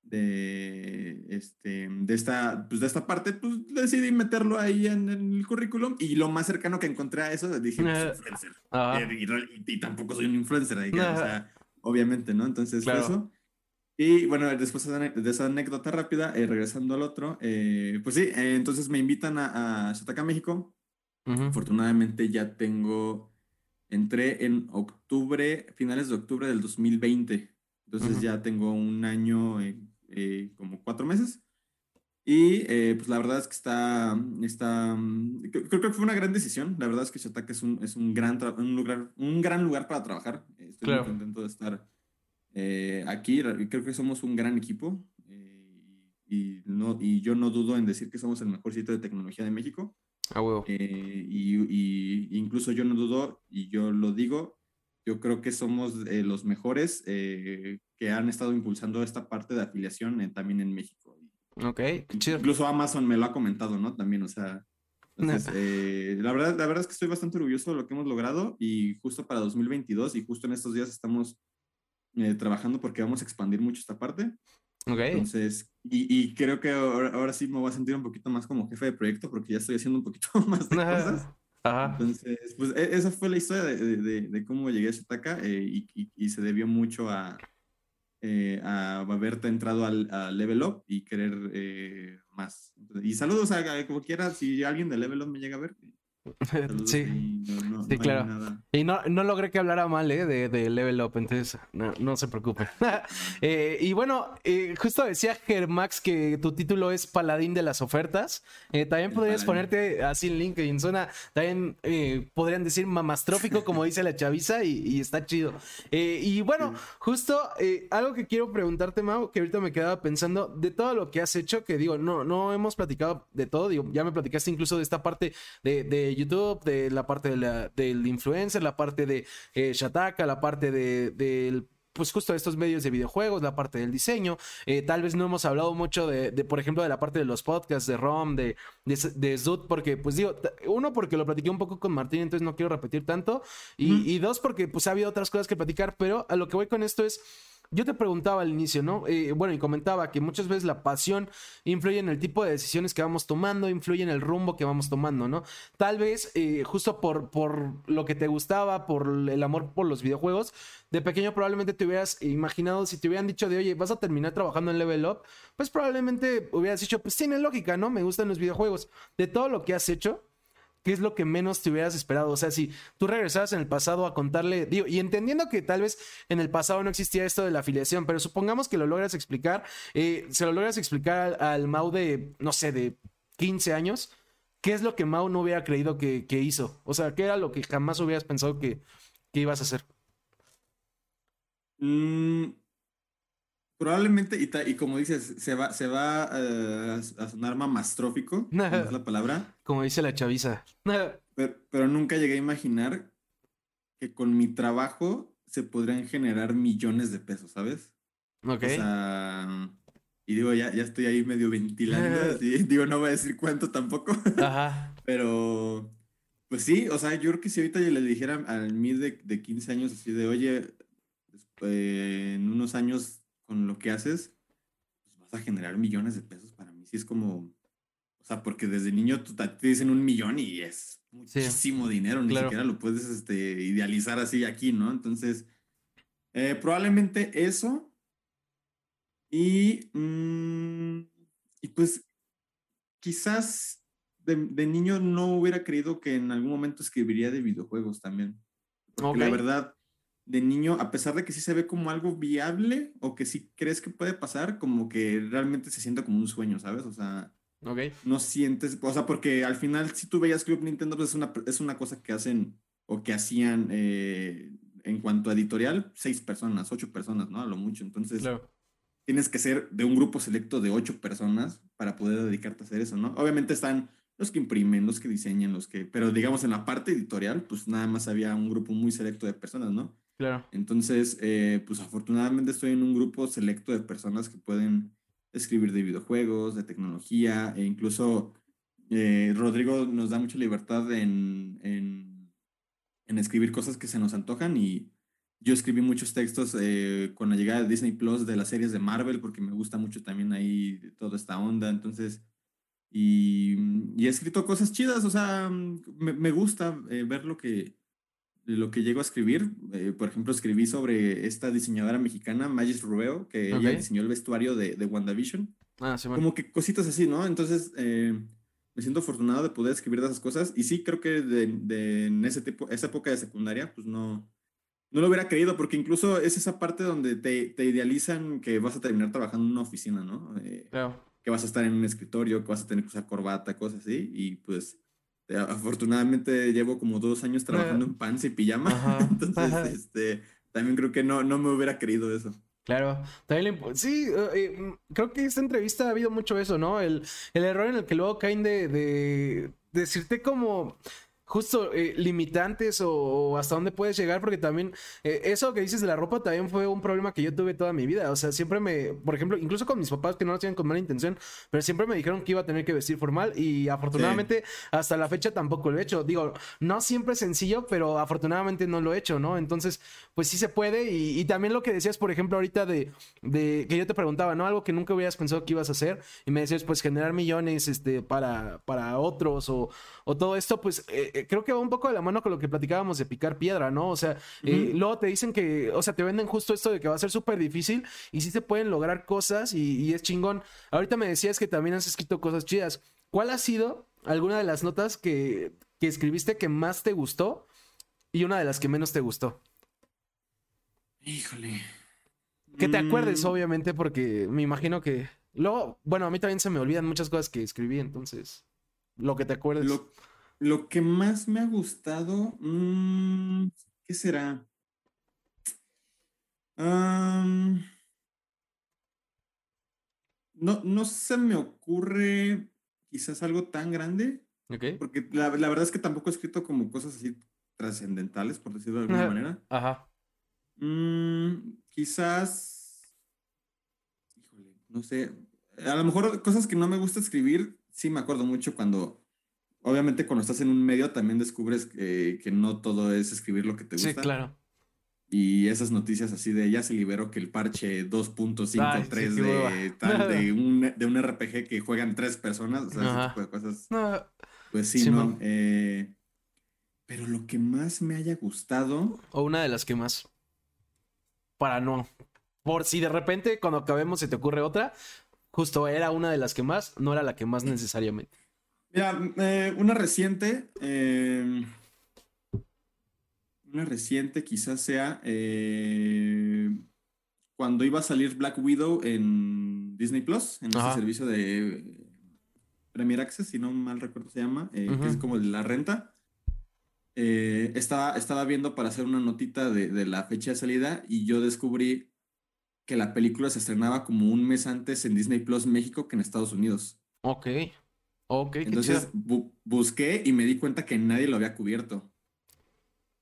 de, este, de, esta, pues de esta parte, pues decidí meterlo ahí en, el currículum y lo más cercano que encontré a eso, dije, pues, eh, influencer. Eh, y, tampoco soy un influencer, o sea, obviamente, ¿no? Entonces, eso. Y bueno, después de esa anécdota rápida, regresando al otro, pues sí, entonces me invitan a, a México. Afortunadamente ya tengo Entré en octubre, finales de octubre del 2020. Entonces ya tengo un año, eh, como cuatro meses. Y eh, pues la verdad es que está, está creo, que fue una gran decisión. La verdad es que Shataka es un, es un, gran, un, lugar, un gran lugar para trabajar. Estoy muy contento de estar eh, aquí. Creo que somos un gran equipo. y, no, y yo no dudo en decir que somos el mejor sitio de tecnología de México. Ah, huevo. Eh, y, incluso yo no dudo, y yo lo digo, yo creo que somos eh, los mejores eh, que han estado impulsando esta parte de afiliación también en México. Ok, Incluso Amazon me lo ha comentado, ¿no? También, o sea, la, verdad, la verdad es que estoy bastante orgulloso de lo que hemos logrado y justo para 2022 y justo en estos días estamos trabajando porque vamos a expandir mucho esta parte. Entonces, y, creo que ahora, sí me voy a sentir un poquito más como jefe de proyecto porque ya estoy haciendo un poquito [LAUGHS] más de cosas. Entonces, pues e, esa fue la historia de, cómo llegué a Shataka eh, y, se debió mucho a, eh, a haberte entrado al, Level Up y querer eh, más. Y saludos a, como quiera, si alguien de Level Up me llega a ver, sí, sí claro. Y no, no logré que hablara mal ¿eh? de, de, Level Up, entonces no, no se preocupen. [LAUGHS] Eh, y bueno, eh, justo decía Germax que tu título es Paladín de las ofertas. también podrías ponerte así en LinkedIn. Suena, también podrían decir mamastrófico, como dice la chaviza, y, está chido. y bueno, justo algo que quiero preguntarte, Mau, que ahorita me quedaba pensando de todo lo que has hecho, que digo, no, no hemos platicado de todo, digo, ya me platicaste incluso de esta parte de, de YouTube, de la parte de la, del influencer, la parte de eh, Shataka, la parte de, pues justo estos medios de videojuegos, la parte del diseño. Eh, tal vez no hemos hablado mucho de, por ejemplo, de la parte de los podcasts, de ROM, de, de, Zoot, porque, pues digo, uno, porque lo platiqué un poco con Martín, entonces no quiero repetir tanto. Y, y dos, porque pues ha habido otras cosas que platicar, pero a lo que voy con esto es yo te preguntaba al inicio, ¿no? Eh, bueno, y comentaba que muchas veces la pasión influye en el tipo de decisiones que vamos tomando, influye en el rumbo que vamos tomando, ¿no? Tal vez eh, justo por, por lo que te gustaba, por el amor por los videojuegos, de pequeño probablemente te hubieras imaginado, si te hubieran dicho de, oye, vas a terminar trabajando en Level Up, pues probablemente hubieras dicho, pues tiene lógica, ¿no? Me gustan los videojuegos. De todo lo que has hecho, ¿qué es lo que menos te hubieras esperado? O sea, si tú regresabas en el pasado a contarle, y entendiendo que tal vez en el pasado no existía esto de la afiliación, pero supongamos que lo logras explicar, eh, se lo logras explicar al, Mau de, no sé, de 15 años, ¿qué es lo que Mau no hubiera creído que, hizo? O sea, ¿qué era lo que jamás hubieras pensado que, que ibas a hacer? Mm, Probablemente, y, como dices, se va, se va eh, a sonar mamastrófico, [LAUGHS] es la palabra. Como dice la chaviza. [LAUGHS] pero, nunca llegué a imaginar que con mi trabajo se podrían generar millones de pesos, ¿sabes? Ok. O sea, y digo, ya, ya estoy ahí medio ventilando, [LAUGHS] digo, no voy a decir cuánto tampoco. Ajá. pero, pues sí, o sea, yo creo que si ahorita yo le dijera al mí de, de 15 años así de, oye, eh, en unos años con lo que haces, pues vas a generar millones de pesos. Para mí sí es como, o sea, porque desde niño te dicen un millón y es muchísimo dinero, ni siquiera lo puedes este, idealizar así aquí, ¿no? Entonces, eh, probablemente eso. Y, mm, y pues quizás de, niño no hubiera creído que en algún momento escribiría de videojuegos también. Porque la verdad, de niño, a pesar de que sí se ve como algo viable o que sí crees que puede pasar, como que realmente se siente como un sueño, ¿sabes? O sea, no sientes, o sea, porque al final si tú veías Club Nintendo, pues es una, es una cosa que hacen o que hacían eh, en cuanto a editorial, seis personas, ocho personas, ¿no? A lo mucho. Entonces, tienes que ser de un grupo selecto de ocho personas para poder dedicarte a hacer eso, ¿no? Obviamente están los que imprimen, los que diseñan, los que, pero digamos en la parte editorial, pues nada más había un grupo muy selecto de personas, ¿no? Claro. Entonces, eh, pues afortunadamente estoy en un grupo selecto de personas que pueden escribir de videojuegos, de tecnología, e incluso eh, Rodrigo nos da mucha libertad en, en, en, escribir cosas que se nos antojan y yo escribí muchos textos eh, con la llegada de Disney Plus de las series de Marvel porque me gusta mucho también ahí toda esta onda, entonces, y, y he escrito cosas chidas, o sea, me, me gusta ver lo que lo que llego a escribir. Eh, por ejemplo, escribí sobre esta diseñadora mexicana, Magis Rubeo, que ella diseñó el vestuario de, de WandaVision. Ah, sí, Como que cositas así, ¿no? Entonces, eh, me siento afortunado de poder escribir de esas cosas. Y sí, creo que de, en ese tipo, esa época de secundaria, pues no, no lo hubiera creído, porque incluso es esa parte donde te, te idealizan que vas a terminar trabajando en una oficina, ¿no? Eh, claro. Que vas a estar en un escritorio, que vas a tener que usar corbata, cosas así. Y pues afortunadamente llevo como dos años trabajando en pants y pijama. [LAUGHS] Entonces, este, también creo que no, no me hubiera querido eso. Claro, también sí, eh, eh, mm, creo que esta entrevista ha habido mucho eso, ¿no? El, el error en el que luego caen de, de decirte como justo eh, limitantes o, hasta dónde puedes llegar, porque también eh, eso que dices de la ropa también fue un problema que yo tuve toda mi vida. O sea, siempre me, por ejemplo, incluso con mis papás que no lo hacían con mala intención, pero siempre me dijeron que iba a tener que vestir formal y afortunadamente hasta la fecha tampoco lo he hecho. Digo, no siempre es sencillo, pero afortunadamente no lo he hecho, ¿no? Entonces, pues sí se puede. Y, también lo que decías, por ejemplo, ahorita de, de, que yo te preguntaba, ¿no? Algo que nunca hubieras pensado que ibas a hacer y me decías, pues generar millones este, para, para otros o, o todo esto, pues... Eh, eh, creo que va un poco de la mano con lo que platicábamos de picar piedra, ¿no? O sea, eh, luego te dicen que, o sea, te venden justo esto de que va a ser súper difícil y sí se pueden lograr cosas y, es chingón. Ahorita me decías que también has escrito cosas chidas. ¿Cuál ha sido alguna de las notas que, que escribiste que más te gustó y una de las que menos te gustó? Híjole. Que te acuerdes, mm. obviamente, porque me imagino que. Luego, bueno, a mí también se me olvidan muchas cosas que escribí, entonces. Lo que te acuerdes. Lo que más me ha gustado, mm, ¿qué será? no, no se me ocurre quizás algo tan grande, Porque la, verdad es que tampoco he escrito como cosas así trascendentales, por decirlo de alguna manera. Ajá. Mm, quizás. Híjole, no sé. A lo mejor cosas que no me gusta escribir, sí me acuerdo mucho cuando. Obviamente, cuando estás en un medio también descubres que, que no todo es escribir lo que te gusta. Sí, claro. Y esas noticias así de ya se liberó que el parche 2.53 de, tal, de, [LAUGHS] un, de un RPG que juegan tres personas, o sea, ese tipo de cosas. Pues sí, ¿no? Eh, pero lo que más me haya gustado. O una de las que más. Para no. Por si de repente cuando acabemos se te ocurre otra, justo era una de las que más, no era la que más necesariamente. Mira, eh, una reciente. Eh, una reciente quizás sea eh, cuando iba a salir Black Widow en Disney Plus, en ese servicio de Premier Access, si no mal recuerdo se llama, eh, que es como de la renta. Estaba, estaba viendo para hacer una notita de, la fecha de salida y yo descubrí que la película se estrenaba como un mes antes en Disney Plus México que en Estados Unidos. Ok. Ok. Entonces busqué y me di cuenta que nadie lo había cubierto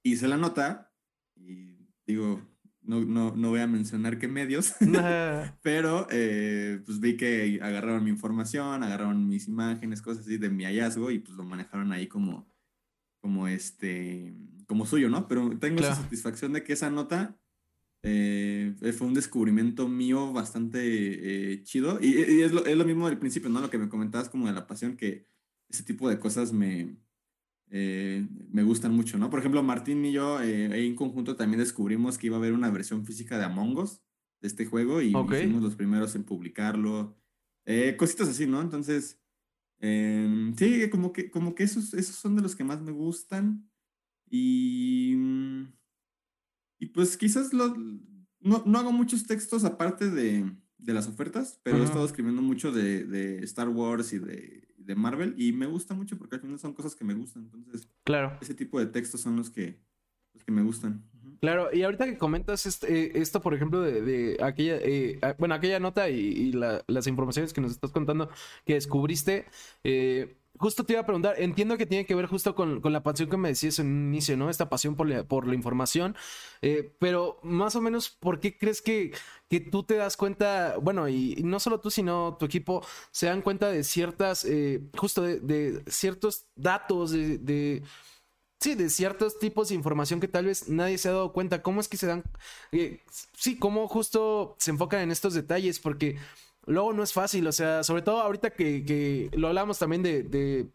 hice la nota y digo, no, no, no voy a mencionar qué medios, [LAUGHS] [LAUGHS] pero eh, pues vi que agarraron mi información, agarraron mis imágenes, cosas así de mi hallazgo y pues lo manejaron ahí como, como este, como suyo, ¿no? Pero tengo la satisfacción de que esa nota eh, fue un descubrimiento mío bastante eh, chido y, es, lo, es, lo, mismo del principio, ¿no? Lo que me comentabas como de la pasión que ese tipo de cosas me, eh, me gustan mucho, ¿no? Por ejemplo, Martín y yo eh, ahí en conjunto también descubrimos que iba a haber una versión física de Among Us, de este juego, y fuimos los primeros en publicarlo. Eh, cositas así, ¿no? Entonces, em, sí, como que, como que esos, esos son de los que más me gustan. Y, mm, y pues quizás lo, no, no hago muchos textos aparte de, de las ofertas, pero he estado escribiendo mucho de, de Star Wars y de de Marvel y me gusta mucho porque al final son cosas que me gustan. Entonces, claro. ese tipo de textos son los que, los que me gustan. Claro, y ahorita que comentas eh, esto, por ejemplo, de, aquella, eh, ah, bueno, aquella nota y, las informaciones que nos estás contando que descubriste, eh, justo te iba a preguntar, entiendo que tiene que ver justo con, la pasión que me decías en un inicio, ¿no? Esta pasión por la, por la información, eh, pero más o menos, ¿por qué crees que, que tú te das cuenta, bueno, y, no solo tú, sino tu equipo, se dan cuenta de ciertas, eh, justo de, ciertos datos, de, sí, de ciertos tipos de información que tal vez nadie se ha dado cuenta. ¿Cómo es que se dan? Eh, sí, cómo justo se enfocan en estos detalles, porque luego no es fácil, o sea, sobre todo ahorita que, lo hablamos también de,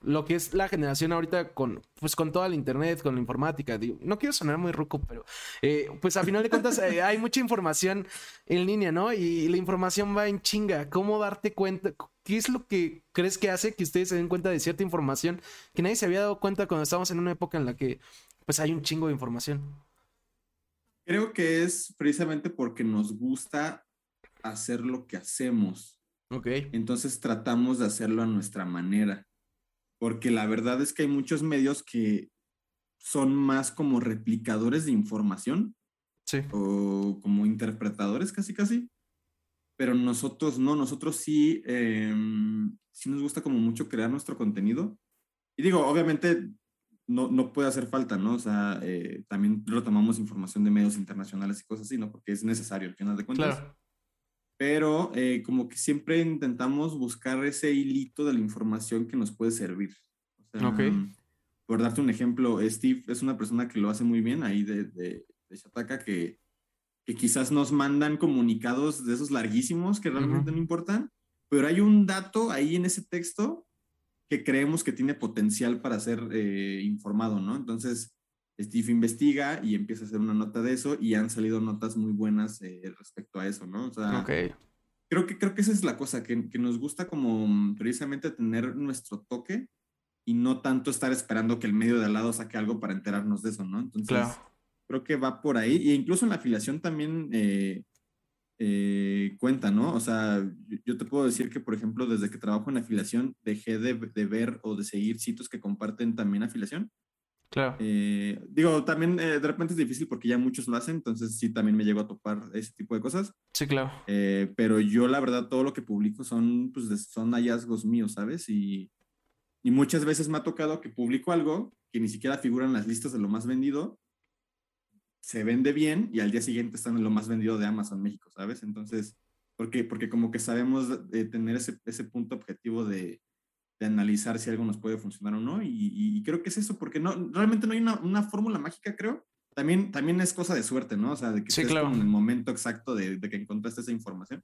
lo que es la generación ahorita con, pues con toda la internet, con la informática. no quiero sonar muy ruco, pero eh, pues a final de cuentas eh, hay mucha información en línea, ¿no? Y la información va en chinga. ¿Cómo darte cuenta? ¿Qué es lo que crees que hace que ustedes se den cuenta de cierta información que nadie se había dado cuenta cuando estamos en una época en la que pues hay un chingo de información? Creo que es precisamente porque nos gusta hacer lo que hacemos. Ok. Entonces tratamos de hacerlo a nuestra manera. Porque la verdad es que hay muchos medios que son más como replicadores de información. Sí. O como interpretadores casi casi. Pero nosotros no, nosotros sí, em, sí nos gusta como mucho crear nuestro contenido. Y digo, obviamente no, no puede hacer falta, ¿no? O sea, eh, también retomamos información de medios internacionales y cosas así, ¿no? Porque es necesario al final de cuentas. Claro pero eh, como que siempre intentamos buscar ese hilito de la información que nos puede servir. O sea, Por darte un ejemplo, Steve es una persona que lo hace muy bien ahí de, de, de Shataka, que, que quizás nos mandan comunicados de esos larguísimos que realmente no importan, pero hay un dato ahí en ese texto que creemos que tiene potencial para ser eh, informado, ¿no? Entonces, Steve investiga y empieza a hacer una nota de eso y han salido notas muy buenas eh, respecto a eso, ¿no? O sea, creo, que, creo que esa es la cosa, que, que, nos gusta como mm, precisamente tener nuestro toque y no tanto estar esperando que el medio de al lado saque algo para enterarnos de eso, ¿no? Entonces, creo que va por ahí. Y incluso en la afiliación también eh, eh, cuenta, ¿no? O sea, yo, te puedo decir que, por ejemplo, desde que trabajo en afiliación, dejé de, de ver o de seguir sitios que comparten también afiliación Claro. Eh, digo, también eh, de repente es difícil porque ya muchos lo hacen, entonces sí, también me llego a topar ese tipo de cosas. Sí, claro. Eh, pero yo la verdad todo lo que publico son, pues, son hallazgos míos, ¿sabes? Y, Y muchas veces me ha tocado que publico algo que ni siquiera figura en las listas de lo más vendido, se vende bien y al día siguiente están en lo más vendido de Amazon México, ¿sabes? Entonces, ¿por qué? Porque como que sabemos de tener ese, ese punto objetivo de, de, analizar si algo nos puede funcionar o no. Y, y, creo que es eso, porque no, realmente no hay una, una fórmula mágica, creo. También, también es cosa de suerte, ¿no? O sea, de que sí, estés claro. en el momento exacto de, de, que encontraste esa información.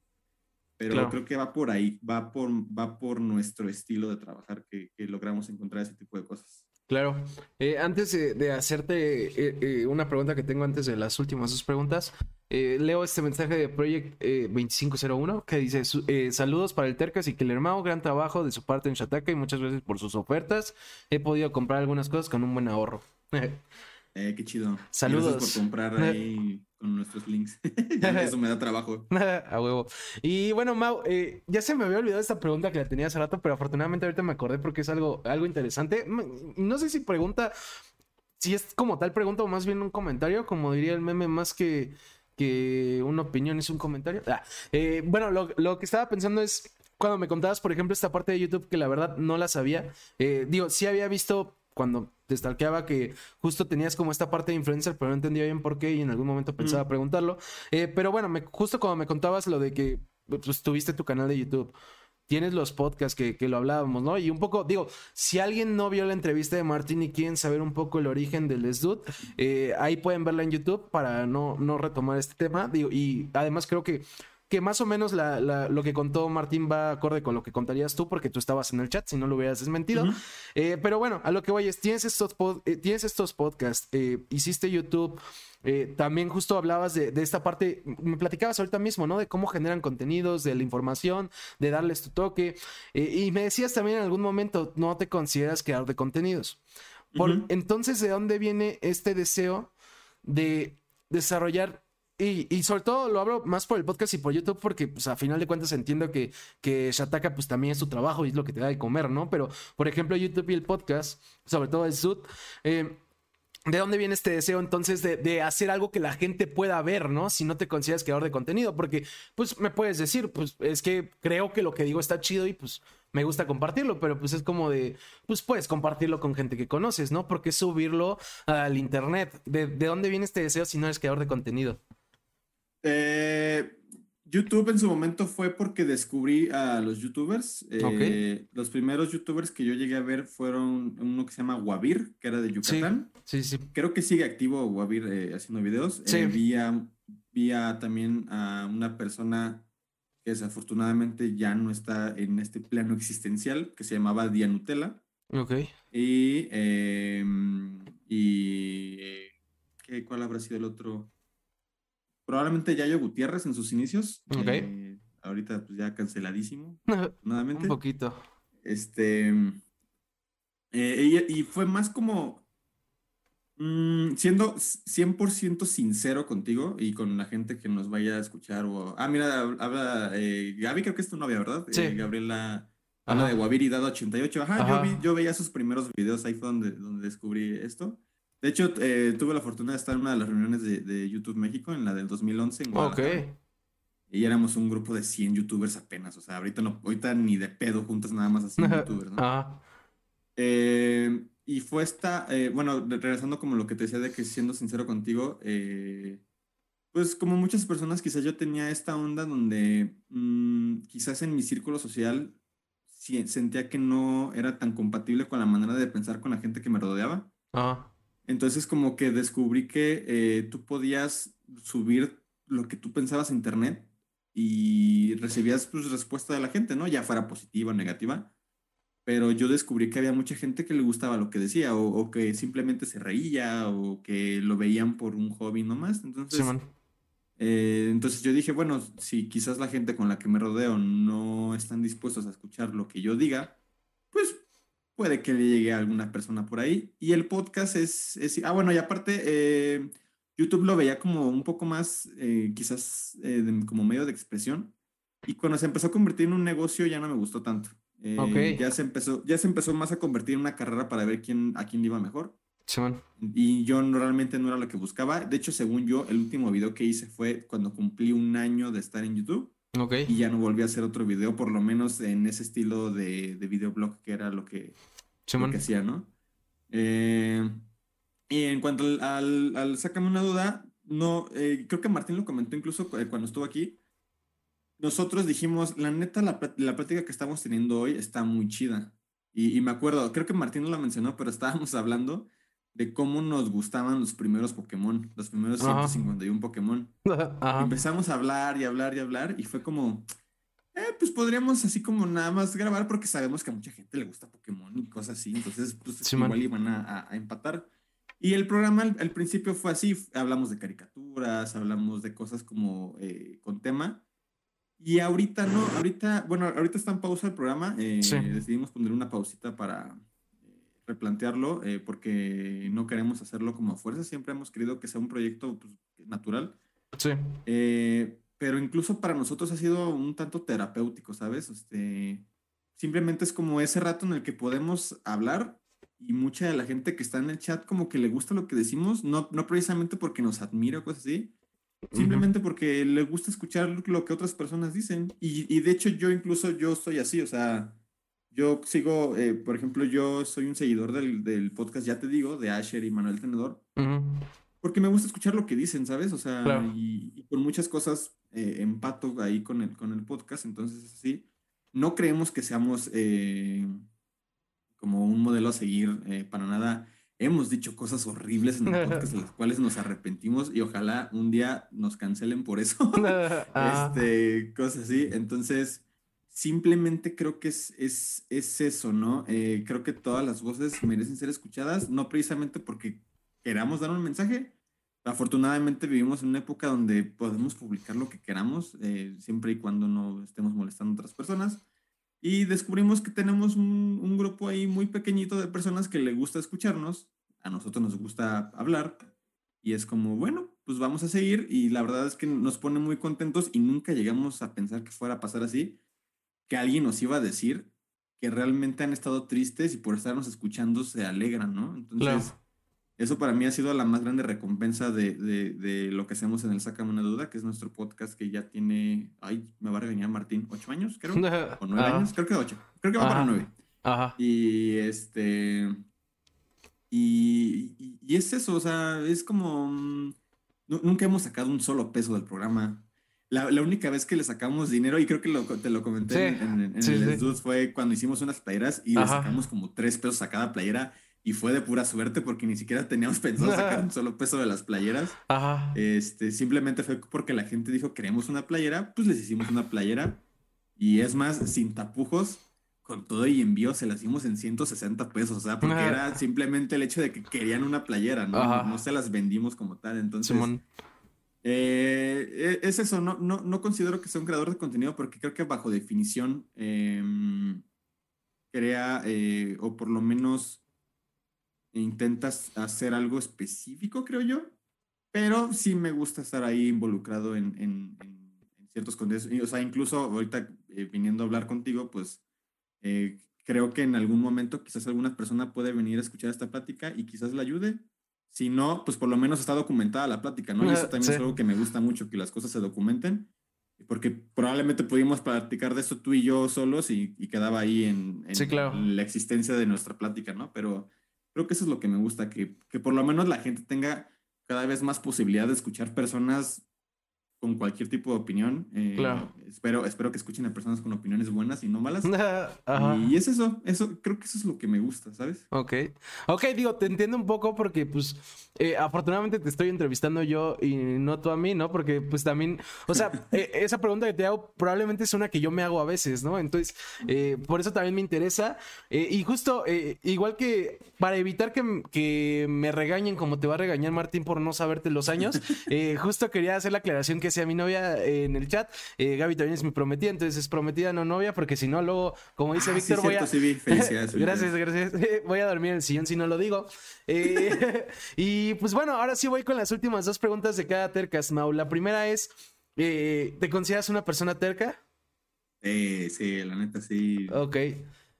Pero claro. creo que va por ahí, va por, va por nuestro estilo de trabajar que, que logramos encontrar ese tipo de cosas. Claro. Eh, antes de, hacerte eh, eh, una pregunta que tengo antes de las últimas dos preguntas, eh, leo este mensaje de Project 2501 que dice: Saludos para el Tercas y Killermao, gran trabajo de su parte en Shataka y muchas gracias por sus ofertas. He podido comprar algunas cosas con un buen ahorro. [LAUGHS] Eh, qué chido. Saludos. Gracias por comprar [LAUGHS] ahí con nuestros links. [LAUGHS] Eso me da trabajo. [LAUGHS] A huevo. Y bueno, Mau, eh, ya se me había olvidado esta pregunta que la tenía hace rato, pero afortunadamente ahorita me acordé porque es algo, algo interesante. No sé si pregunta, si es como tal pregunta o más bien un comentario, como diría el meme, más que, que una opinión es un comentario. Ah, eh, bueno, lo, lo que estaba pensando es cuando me contabas, por ejemplo, esta parte de YouTube que la verdad no la sabía. Eh, digo, sí había visto cuando te stalkeaba que justo tenías como esta parte de influencer, pero no entendía bien por qué y en algún momento pensaba mm. preguntarlo. Eh, pero bueno, me, justo cuando me contabas lo de que pues, tuviste tu canal de YouTube, tienes los podcasts que, que, lo hablábamos, ¿no? Y un poco, digo, si alguien no vio la entrevista de Martín y quieren saber un poco el origen del Sdud, eh, ahí pueden verla en YouTube para no, no retomar este tema. Digo, y además creo que que más o menos la, la, lo que contó Martín va acorde con lo que contarías tú, porque tú estabas en el chat, si no lo hubieras desmentido. Uh -huh. eh, pero bueno, a lo que voy es, tienes estos, pod, eh, tienes estos podcasts, eh, hiciste YouTube, también justo hablabas de, de, esta parte, me platicabas ahorita mismo, ¿no? De cómo generan contenidos, de la información, de darles tu toque. y me decías también en algún momento, no te consideras creador de contenidos. Por, uh -huh. Entonces, ¿de dónde viene este deseo de desarrollar y, y, sobre todo lo hablo más por el podcast y por YouTube porque pues a final de cuentas entiendo que, que Shataka pues también es su trabajo y es lo que te da de comer, ¿no? Pero por ejemplo YouTube y el podcast, sobre todo el Sud, eh, ¿De dónde viene este deseo entonces de, de, hacer algo que la gente pueda ver, ¿no? Si no te consideras creador de contenido, porque pues me puedes decir, pues es que creo que lo que digo está chido y pues me gusta compartirlo, pero pues es como de, pues puedes compartirlo con gente que conoces, ¿no? Porque subirlo al internet. ¿De, de dónde viene este deseo si no eres creador de contenido? Eh, YouTube en su momento fue porque descubrí a los youtubers. Eh, okay. Los primeros youtubers que yo llegué a ver fueron uno que se llama Wabir, que era de Yucatán. Sí, sí. sí. Creo que sigue activo Wabir eh, haciendo videos. Sí. vi, a, vi a también a una persona que desafortunadamente ya no está en este plano existencial, que se llamaba Dianutella. Ok. Y, em, y ¿qué, ¿cuál habrá sido el otro? Probablemente Yayo Gutiérrez en sus inicios. Ok. Eh, ahorita pues ya canceladísimo. [LAUGHS] nuevamente. Un poquito. Este. Eh, y, y, fue más como. Mmm, siendo 100% sincero contigo y con la gente que nos vaya a escuchar. O, ah, mira, habla eh, Gaby, creo que es tu novia, ¿verdad? Sí. Eh, Gabriela. Habla de Guaviri Dado 88. Ajá, Ajá. Yo, vi, yo veía sus primeros videos, ahí fue donde, donde descubrí esto. De hecho, eh, tuve la fortuna de estar en una de las reuniones de, de, YouTube México, en la del 2011 en Guadalajara. Ok. Y éramos un grupo de 100 youtubers apenas. O sea, ahorita, no, ahorita ni de pedo juntas nada más a 100 [LAUGHS] youtubers, ¿no? Ah. Eh, y fue esta, eh, bueno, regresando como lo que te decía de que siendo sincero contigo, eh, pues como muchas personas, quizás yo tenía esta onda donde mmm, quizás en mi círculo social sentía que no era tan compatible con la manera de pensar con la gente que me rodeaba. Ah. Entonces como que descubrí que eh, tú podías subir lo que tú pensabas a internet y recibías pues respuesta de la gente, ¿no? Ya fuera positiva o negativa. Pero yo descubrí que había mucha gente que le gustaba lo que decía o, o que simplemente se reía o que lo veían por un hobby nomás. Entonces, sí, eh, entonces yo dije, bueno, si quizás la gente con la que me rodeo no están dispuestos a escuchar lo que yo diga, puede que le llegue a alguna persona por ahí. Y el podcast es, es ah, bueno, y aparte, eh, YouTube lo veía como un poco más, eh, quizás eh, de, como medio de expresión. Y cuando se empezó a convertir en un negocio ya no me gustó tanto. Okay. Ya, se empezó, ya se empezó más a convertir en una carrera para ver quién, a quién le iba mejor. Sí, y yo no, realmente no era lo que buscaba. De hecho, según yo, el último video que hice fue cuando cumplí un año de estar en YouTube. Okay. Y ya no volví a hacer otro video, por lo menos en ese estilo de, de videoblog que era lo que, lo que hacía, ¿no? Eh, y en cuanto al, al, Sácame una duda, no, eh, creo que Martín lo comentó incluso cuando estuvo aquí. Nosotros dijimos, la neta, la, la plática que estamos teniendo hoy está muy chida. Y, y, me acuerdo, creo que Martín no lo mencionó, pero estábamos [LAUGHS] hablando de cómo nos gustaban los primeros Pokémon, los primeros 151 Pokémon. [LAUGHS] Empezamos a hablar y hablar y hablar y fue como, eh, pues podríamos así como nada más grabar porque sabemos que a mucha gente le gusta Pokémon y cosas así, entonces pues igual iban a, empatar. Y el programa al, principio fue así, hablamos de caricaturas, hablamos de cosas como eh, con tema. Y ahorita no, ahorita, bueno, ahorita está en pausa el programa, eh, decidimos poner una pausita para replantearlo eh, porque no queremos hacerlo como a fuerza, siempre hemos querido que sea un proyecto pues, natural. Sí. Eh, pero incluso para nosotros ha sido un tanto terapéutico, ¿sabes? Este, simplemente es como ese rato en el que podemos hablar y mucha de la gente que está en el chat como que le gusta lo que decimos, no, no precisamente porque nos admira o cosas así, simplemente porque le gusta escuchar lo que otras personas dicen. Y, y de hecho yo incluso yo soy así, o sea, yo sigo, eh, por ejemplo, yo soy un seguidor del, del, podcast, ya te digo, de Asher y Manuel Tenedor, porque me gusta escuchar lo que dicen, ¿sabes? O sea, y, y, con muchas cosas eh, empato ahí con el, con el podcast, entonces sí, no creemos que seamos eh, como un modelo a seguir eh, para nada. Hemos dicho cosas horribles en el podcast, de las [LAUGHS] cuales nos arrepentimos y ojalá un día nos cancelen por eso. [LAUGHS] [LAUGHS] este, cosas así. Entonces, simplemente creo que es, es, es eso, ¿no? Eh, creo que todas las voces merecen ser escuchadas, no precisamente porque queramos dar un mensaje. Afortunadamente vivimos en una época donde podemos publicar lo que queramos, eh, siempre y cuando no estemos molestando a otras personas. Y descubrimos que tenemos un, un grupo ahí muy pequeñito de personas que le gusta escucharnos, a nosotros nos gusta hablar, y es como, bueno, pues vamos a seguir y la verdad es que nos pone muy contentos y nunca llegamos a pensar que fuera a pasar así que alguien nos iba a decir que realmente han estado tristes y por estarnos escuchando se alegran, ¿no? Entonces, eso para mí ha sido la más grande recompensa de, de, lo que hacemos en el Sácame una Duda, que es nuestro podcast que ya tiene, ay, me va a regañar Martín, ocho años, creo, [LAUGHS] o nueve años, creo que ocho, creo que va para nueve. Ajá. Y este, y, y, es eso, o sea, es como, mm, nunca hemos sacado un solo peso del programa. La, la, única vez que le sacamos dinero, y creo que te lo comenté en, en, el sí. fue cuando hicimos unas playeras y le sacamos como tres pesos a cada playera. Y fue de pura suerte porque ni siquiera teníamos [LAUGHS] pensado sacar un solo peso de las playeras. Ajá. Este, simplemente fue porque la gente dijo, queremos una playera, pues les hicimos una playera. Y es más, sin tapujos, con todo y envío se las hicimos en 160 pesos. O sea, porque era simplemente el hecho de que querían una playera, ¿no? No se las vendimos como tal. Entonces, eh, e, es eso, no, no, no, considero que sea un creador de contenido porque creo que bajo definición em, crea eh, o por lo menos intentas hacer algo específico, creo yo, pero sí me gusta estar ahí involucrado en, en, ciertos contenidos. O sea, incluso ahorita eh, viniendo a hablar contigo, pues creo que en algún momento quizás alguna persona puede venir a escuchar esta plática y quizás la ayude si no, pues por lo menos está documentada la plática, ¿no? Y eso también es algo que me gusta mucho, que las cosas se documenten, porque probablemente pudimos platicar de esto tú y yo solos y, quedaba ahí en, la existencia de nuestra plática, ¿no? Pero creo que eso es lo que me gusta, que, que por lo menos la gente tenga cada vez más posibilidad de escuchar personas con cualquier tipo de opinión. Eh, claro. Espero, espero que escuchen a personas con opiniones buenas y no malas. [LAUGHS] Y es eso, eso, creo que eso es lo que me gusta, ¿sabes? Ok. Ok, digo, te entiendo un poco porque, pues, eh, afortunadamente te estoy entrevistando yo y no tú a mí, ¿no? Porque, pues, también, o sea, [LAUGHS] eh, esa pregunta que te hago probablemente es una que yo me hago a veces, ¿no? Entonces, por eso también me interesa. y justo, igual que para evitar que, que, me regañen como te va a regañar Martín por no saberte los años, [LAUGHS] justo quería hacer la aclaración que a mi novia en el chat. Eh, Gaby también es mi prometida, entonces es prometida, no novia, porque si no, luego, como dice ah, Víctor, voy a. [LAUGHS] gracias, gracias. [LAUGHS] Voy a dormir en el sillón si no lo digo. Eh, [LAUGHS] y pues bueno, ahora sí voy con las últimas dos preguntas de cada tercas, Mau. La primera es: eh, ¿te consideras una persona terca? Eh, sí, la neta sí. Ok.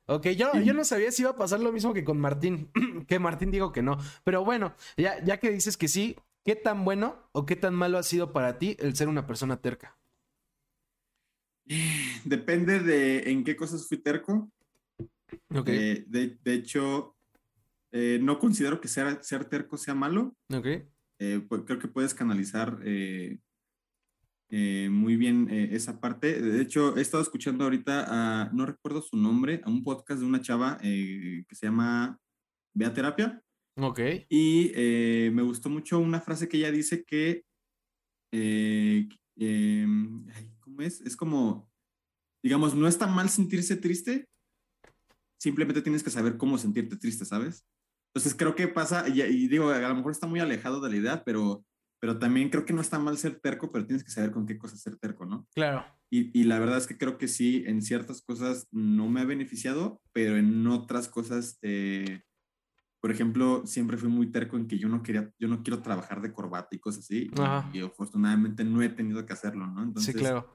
Ok, yo, yo no sabía si iba a pasar lo mismo que con Martín, [CLEARS THROAT] que Martín dijo que no. Pero bueno, ya, ya que dices que sí, ¿Qué tan bueno o qué tan malo ha sido para ti el ser una persona terca? [SIGHS] Depende de en qué cosas fui terco. Okay. de, hecho, no considero que ser, ser terco sea malo. Okay. Pues, creo que puedes canalizar eh, muy bien eh, esa parte. De hecho, he estado escuchando ahorita, a, no recuerdo su nombre, a un podcast de una chava eh, que se llama Vea Terapia. Ok. Y me gustó mucho una frase que ella dice que, em, ¿cómo es? Es como, digamos, no está mal sentirse triste, simplemente tienes que saber cómo sentirte triste, ¿sabes? Entonces creo que pasa, y digo, a lo mejor está muy alejado de la idea, pero pero también creo que no está mal ser terco, pero tienes que saber con qué cosas ser terco, ¿no? Claro. Y, y, la verdad es que creo que sí, en ciertas cosas no me ha beneficiado, pero en otras cosas, eh, por ejemplo, siempre fui muy terco en que yo no quería, yo no quiero trabajar de corbata y cosas así. Y, afortunadamente no he tenido que hacerlo, ¿no? Entonces, sí, claro.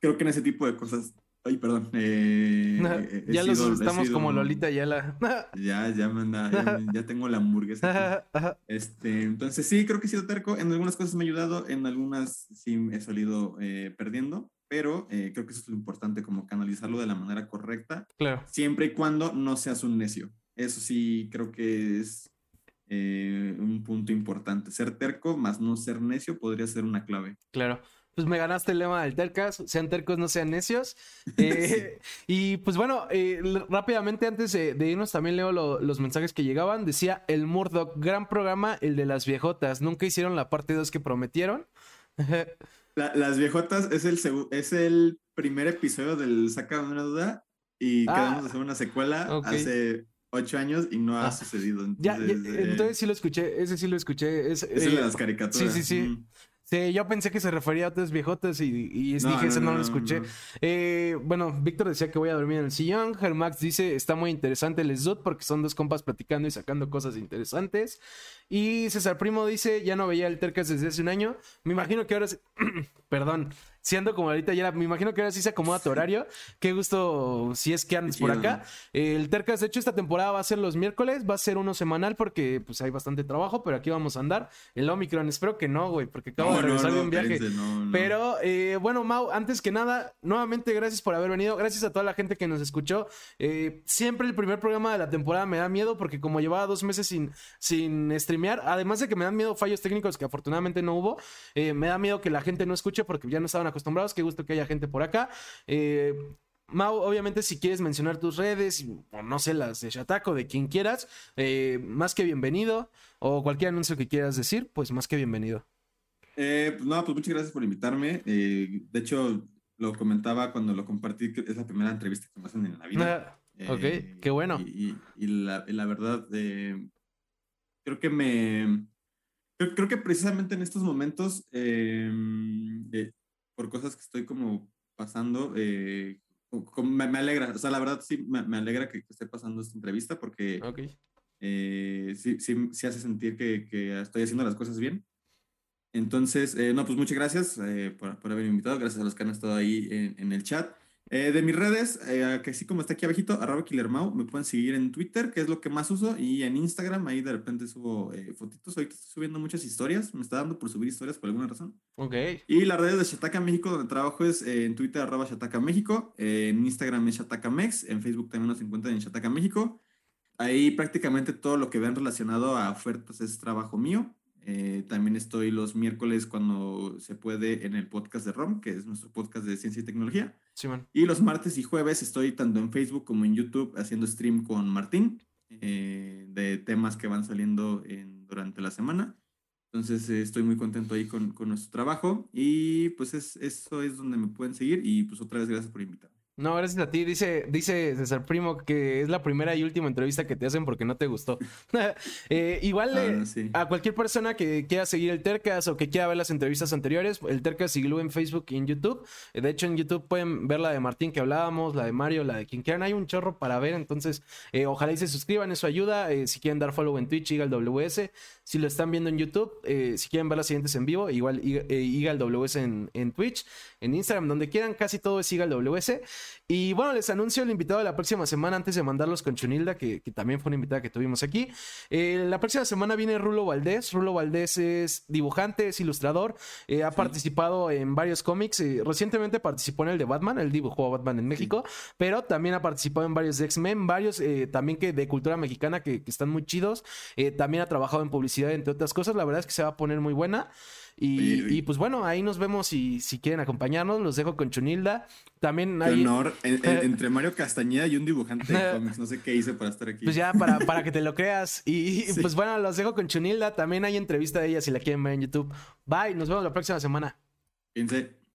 Creo que en ese tipo de cosas Ay, perdón. Eh, [LAUGHS] ya los estamos como Lolita ya la. [LAUGHS] ya, ya, manda, ya, tengo la hamburguesa. [LAUGHS] Este, entonces sí, creo que he sido terco. En algunas cosas me ha ayudado, en algunas sí he salido eh, perdiendo, pero eh, creo que eso es lo importante, como canalizarlo de la manera correcta. Claro. Siempre y cuando no seas un necio. Eso sí, creo que es un punto importante. Ser terco más no ser necio podría ser una clave. Claro pues me ganaste el lema del tercas, sean tercos, no sean necios. [LAUGHS] Eh, y pues bueno, eh, rápidamente antes de, irnos también leo los mensajes que llegaban. Decía el Murdoch, gran programa, el de las viejotas. Nunca hicieron la parte 2 que prometieron. [LAUGHS] las viejotas es el, es el primer episodio del Saca una duda y ah, quedamos de hacer una secuela hace ocho años y no ha ah. sucedido. Entonces, eh, entonces sí lo escuché, ese sí lo escuché. Es, el de las caricaturas. Sí, sí, sí. Sí, yo pensé que se refería a otros viejotes y, y dije, ese no, lo escuché. Eh, bueno, Víctor decía que voy a dormir en el sillón. Germax dice, está muy interesante el Zut porque son dos compas platicando y sacando cosas interesantes. Y César Primo dice, ya no veía el Tercas desde hace un año. Me imagino que ahora... [CLEARS THROAT] Perdón siendo como ahorita ya, me imagino que ahora sí se acomoda tu horario. Qué gusto si es que andes por acá. El Tercas, de hecho, esta temporada va a ser los miércoles, va a ser uno semanal porque pues hay bastante trabajo, pero aquí vamos a andar. El Omicron, espero que no, güey, porque acabo de regresar de un viaje. pero eh, bueno, Mau, antes que nada, nuevamente gracias por haber venido. Gracias a toda la gente que nos escuchó. Eh, siempre el primer programa de la temporada me da miedo porque como llevaba dos meses sin, sin streamear, además de que me dan miedo fallos técnicos que afortunadamente no hubo, eh, me da miedo que la gente no escuche porque ya no estaban acostumbrados. Qué gusto que haya gente por acá. Eh, Mau, obviamente, si quieres mencionar tus redes, o no sé, las de Shatako, de quien quieras, eh, más que bienvenido. O cualquier anuncio que quieras decir, pues más que bienvenido. Eh, pues no, pues muchas gracias por invitarme. de hecho, lo comentaba cuando lo compartí, que es la primera entrevista que me hacen en la vida. Ah, ok, qué bueno. Y, la, la, verdad, creo que me. Creo, que precisamente en estos momentos por cosas que estoy como pasando, eh, me, alegra, o sea, la verdad sí me, alegra que, esté pasando esta entrevista porque eh, sí, sí, sí, hace sentir que, que, estoy haciendo las cosas bien. Entonces, eh, no, pues muchas gracias por, por, haberme invitado, gracias a los que han estado ahí en, en el chat. Eh, de mis redes, eh, que así como está aquí abajito, arroba killermau, me pueden seguir en Twitter, que es lo que más uso, y en Instagram, ahí de repente subo eh, fotitos, ahorita estoy subiendo muchas historias, me está dando por subir historias por alguna razón. Ok. Y las redes de Shataka México, donde trabajo es en Twitter, arroba Shataka México, en Instagram es Shataka Mex, en Facebook también nos encuentran en Shataka México. Ahí prácticamente todo lo que vean relacionado a ofertas es trabajo mío. Eh, también estoy los miércoles cuando se puede en el podcast de ROM, que es nuestro podcast de ciencia y tecnología. Sí, y los martes y jueves estoy tanto en Facebook como en YouTube haciendo stream con Martín eh, de temas que van saliendo en, durante la semana. Entonces eh, estoy muy contento ahí con, con nuestro trabajo y pues es, eso es donde me pueden seguir y pues otra vez gracias por invitarme. No, gracias a ti. Dice, dice César Primo que es la primera y última entrevista que te hacen porque no te gustó. [LAUGHS] Eh, igual ah, a cualquier persona que quiera seguir el Tercas o que quiera ver las entrevistas anteriores, el Tercas sigue en Facebook y en YouTube. De hecho, en YouTube pueden ver la de Martín que hablábamos, la de Mario, la de quien quieran. Hay un chorro para ver, entonces eh, ojalá y se suscriban, eso ayuda. Eh, si quieren dar follow en Twitch, Igal WS. Si lo están viendo en YouTube, si quieren ver las siguientes en vivo, igual Igal WS en, en Twitch, en Instagram, donde quieran, casi todo es Igal WS. Y bueno, les anuncio el invitado de la próxima semana antes de mandarlos con Chunilda, que, también fue una invitada que tuvimos aquí. Eh, la próxima semana viene Rulo Valdés. Rulo Valdés es dibujante, es ilustrador, eh, ha participado en varios cómics. Eh, recientemente participó en el de Batman, él dibujó a Batman en México, pero también ha participado en varios de X-Men, varios también que de cultura mexicana que, que están muy chidos. también ha trabajado en publicidad, entre otras cosas. La verdad es que se va a poner muy buena. Y, pues bueno, ahí nos vemos y si quieren acompañarnos, los dejo con Chunilda. También hay... honor [LAUGHS] entre Mario Castañeda y un dibujante de cómics. No sé qué hice para estar aquí. Pues ya, para, para que te lo creas. Y pues bueno, los dejo con Chunilda. También hay entrevista de ella si la quieren ver en YouTube. Bye, nos vemos la próxima semana. Fíjense.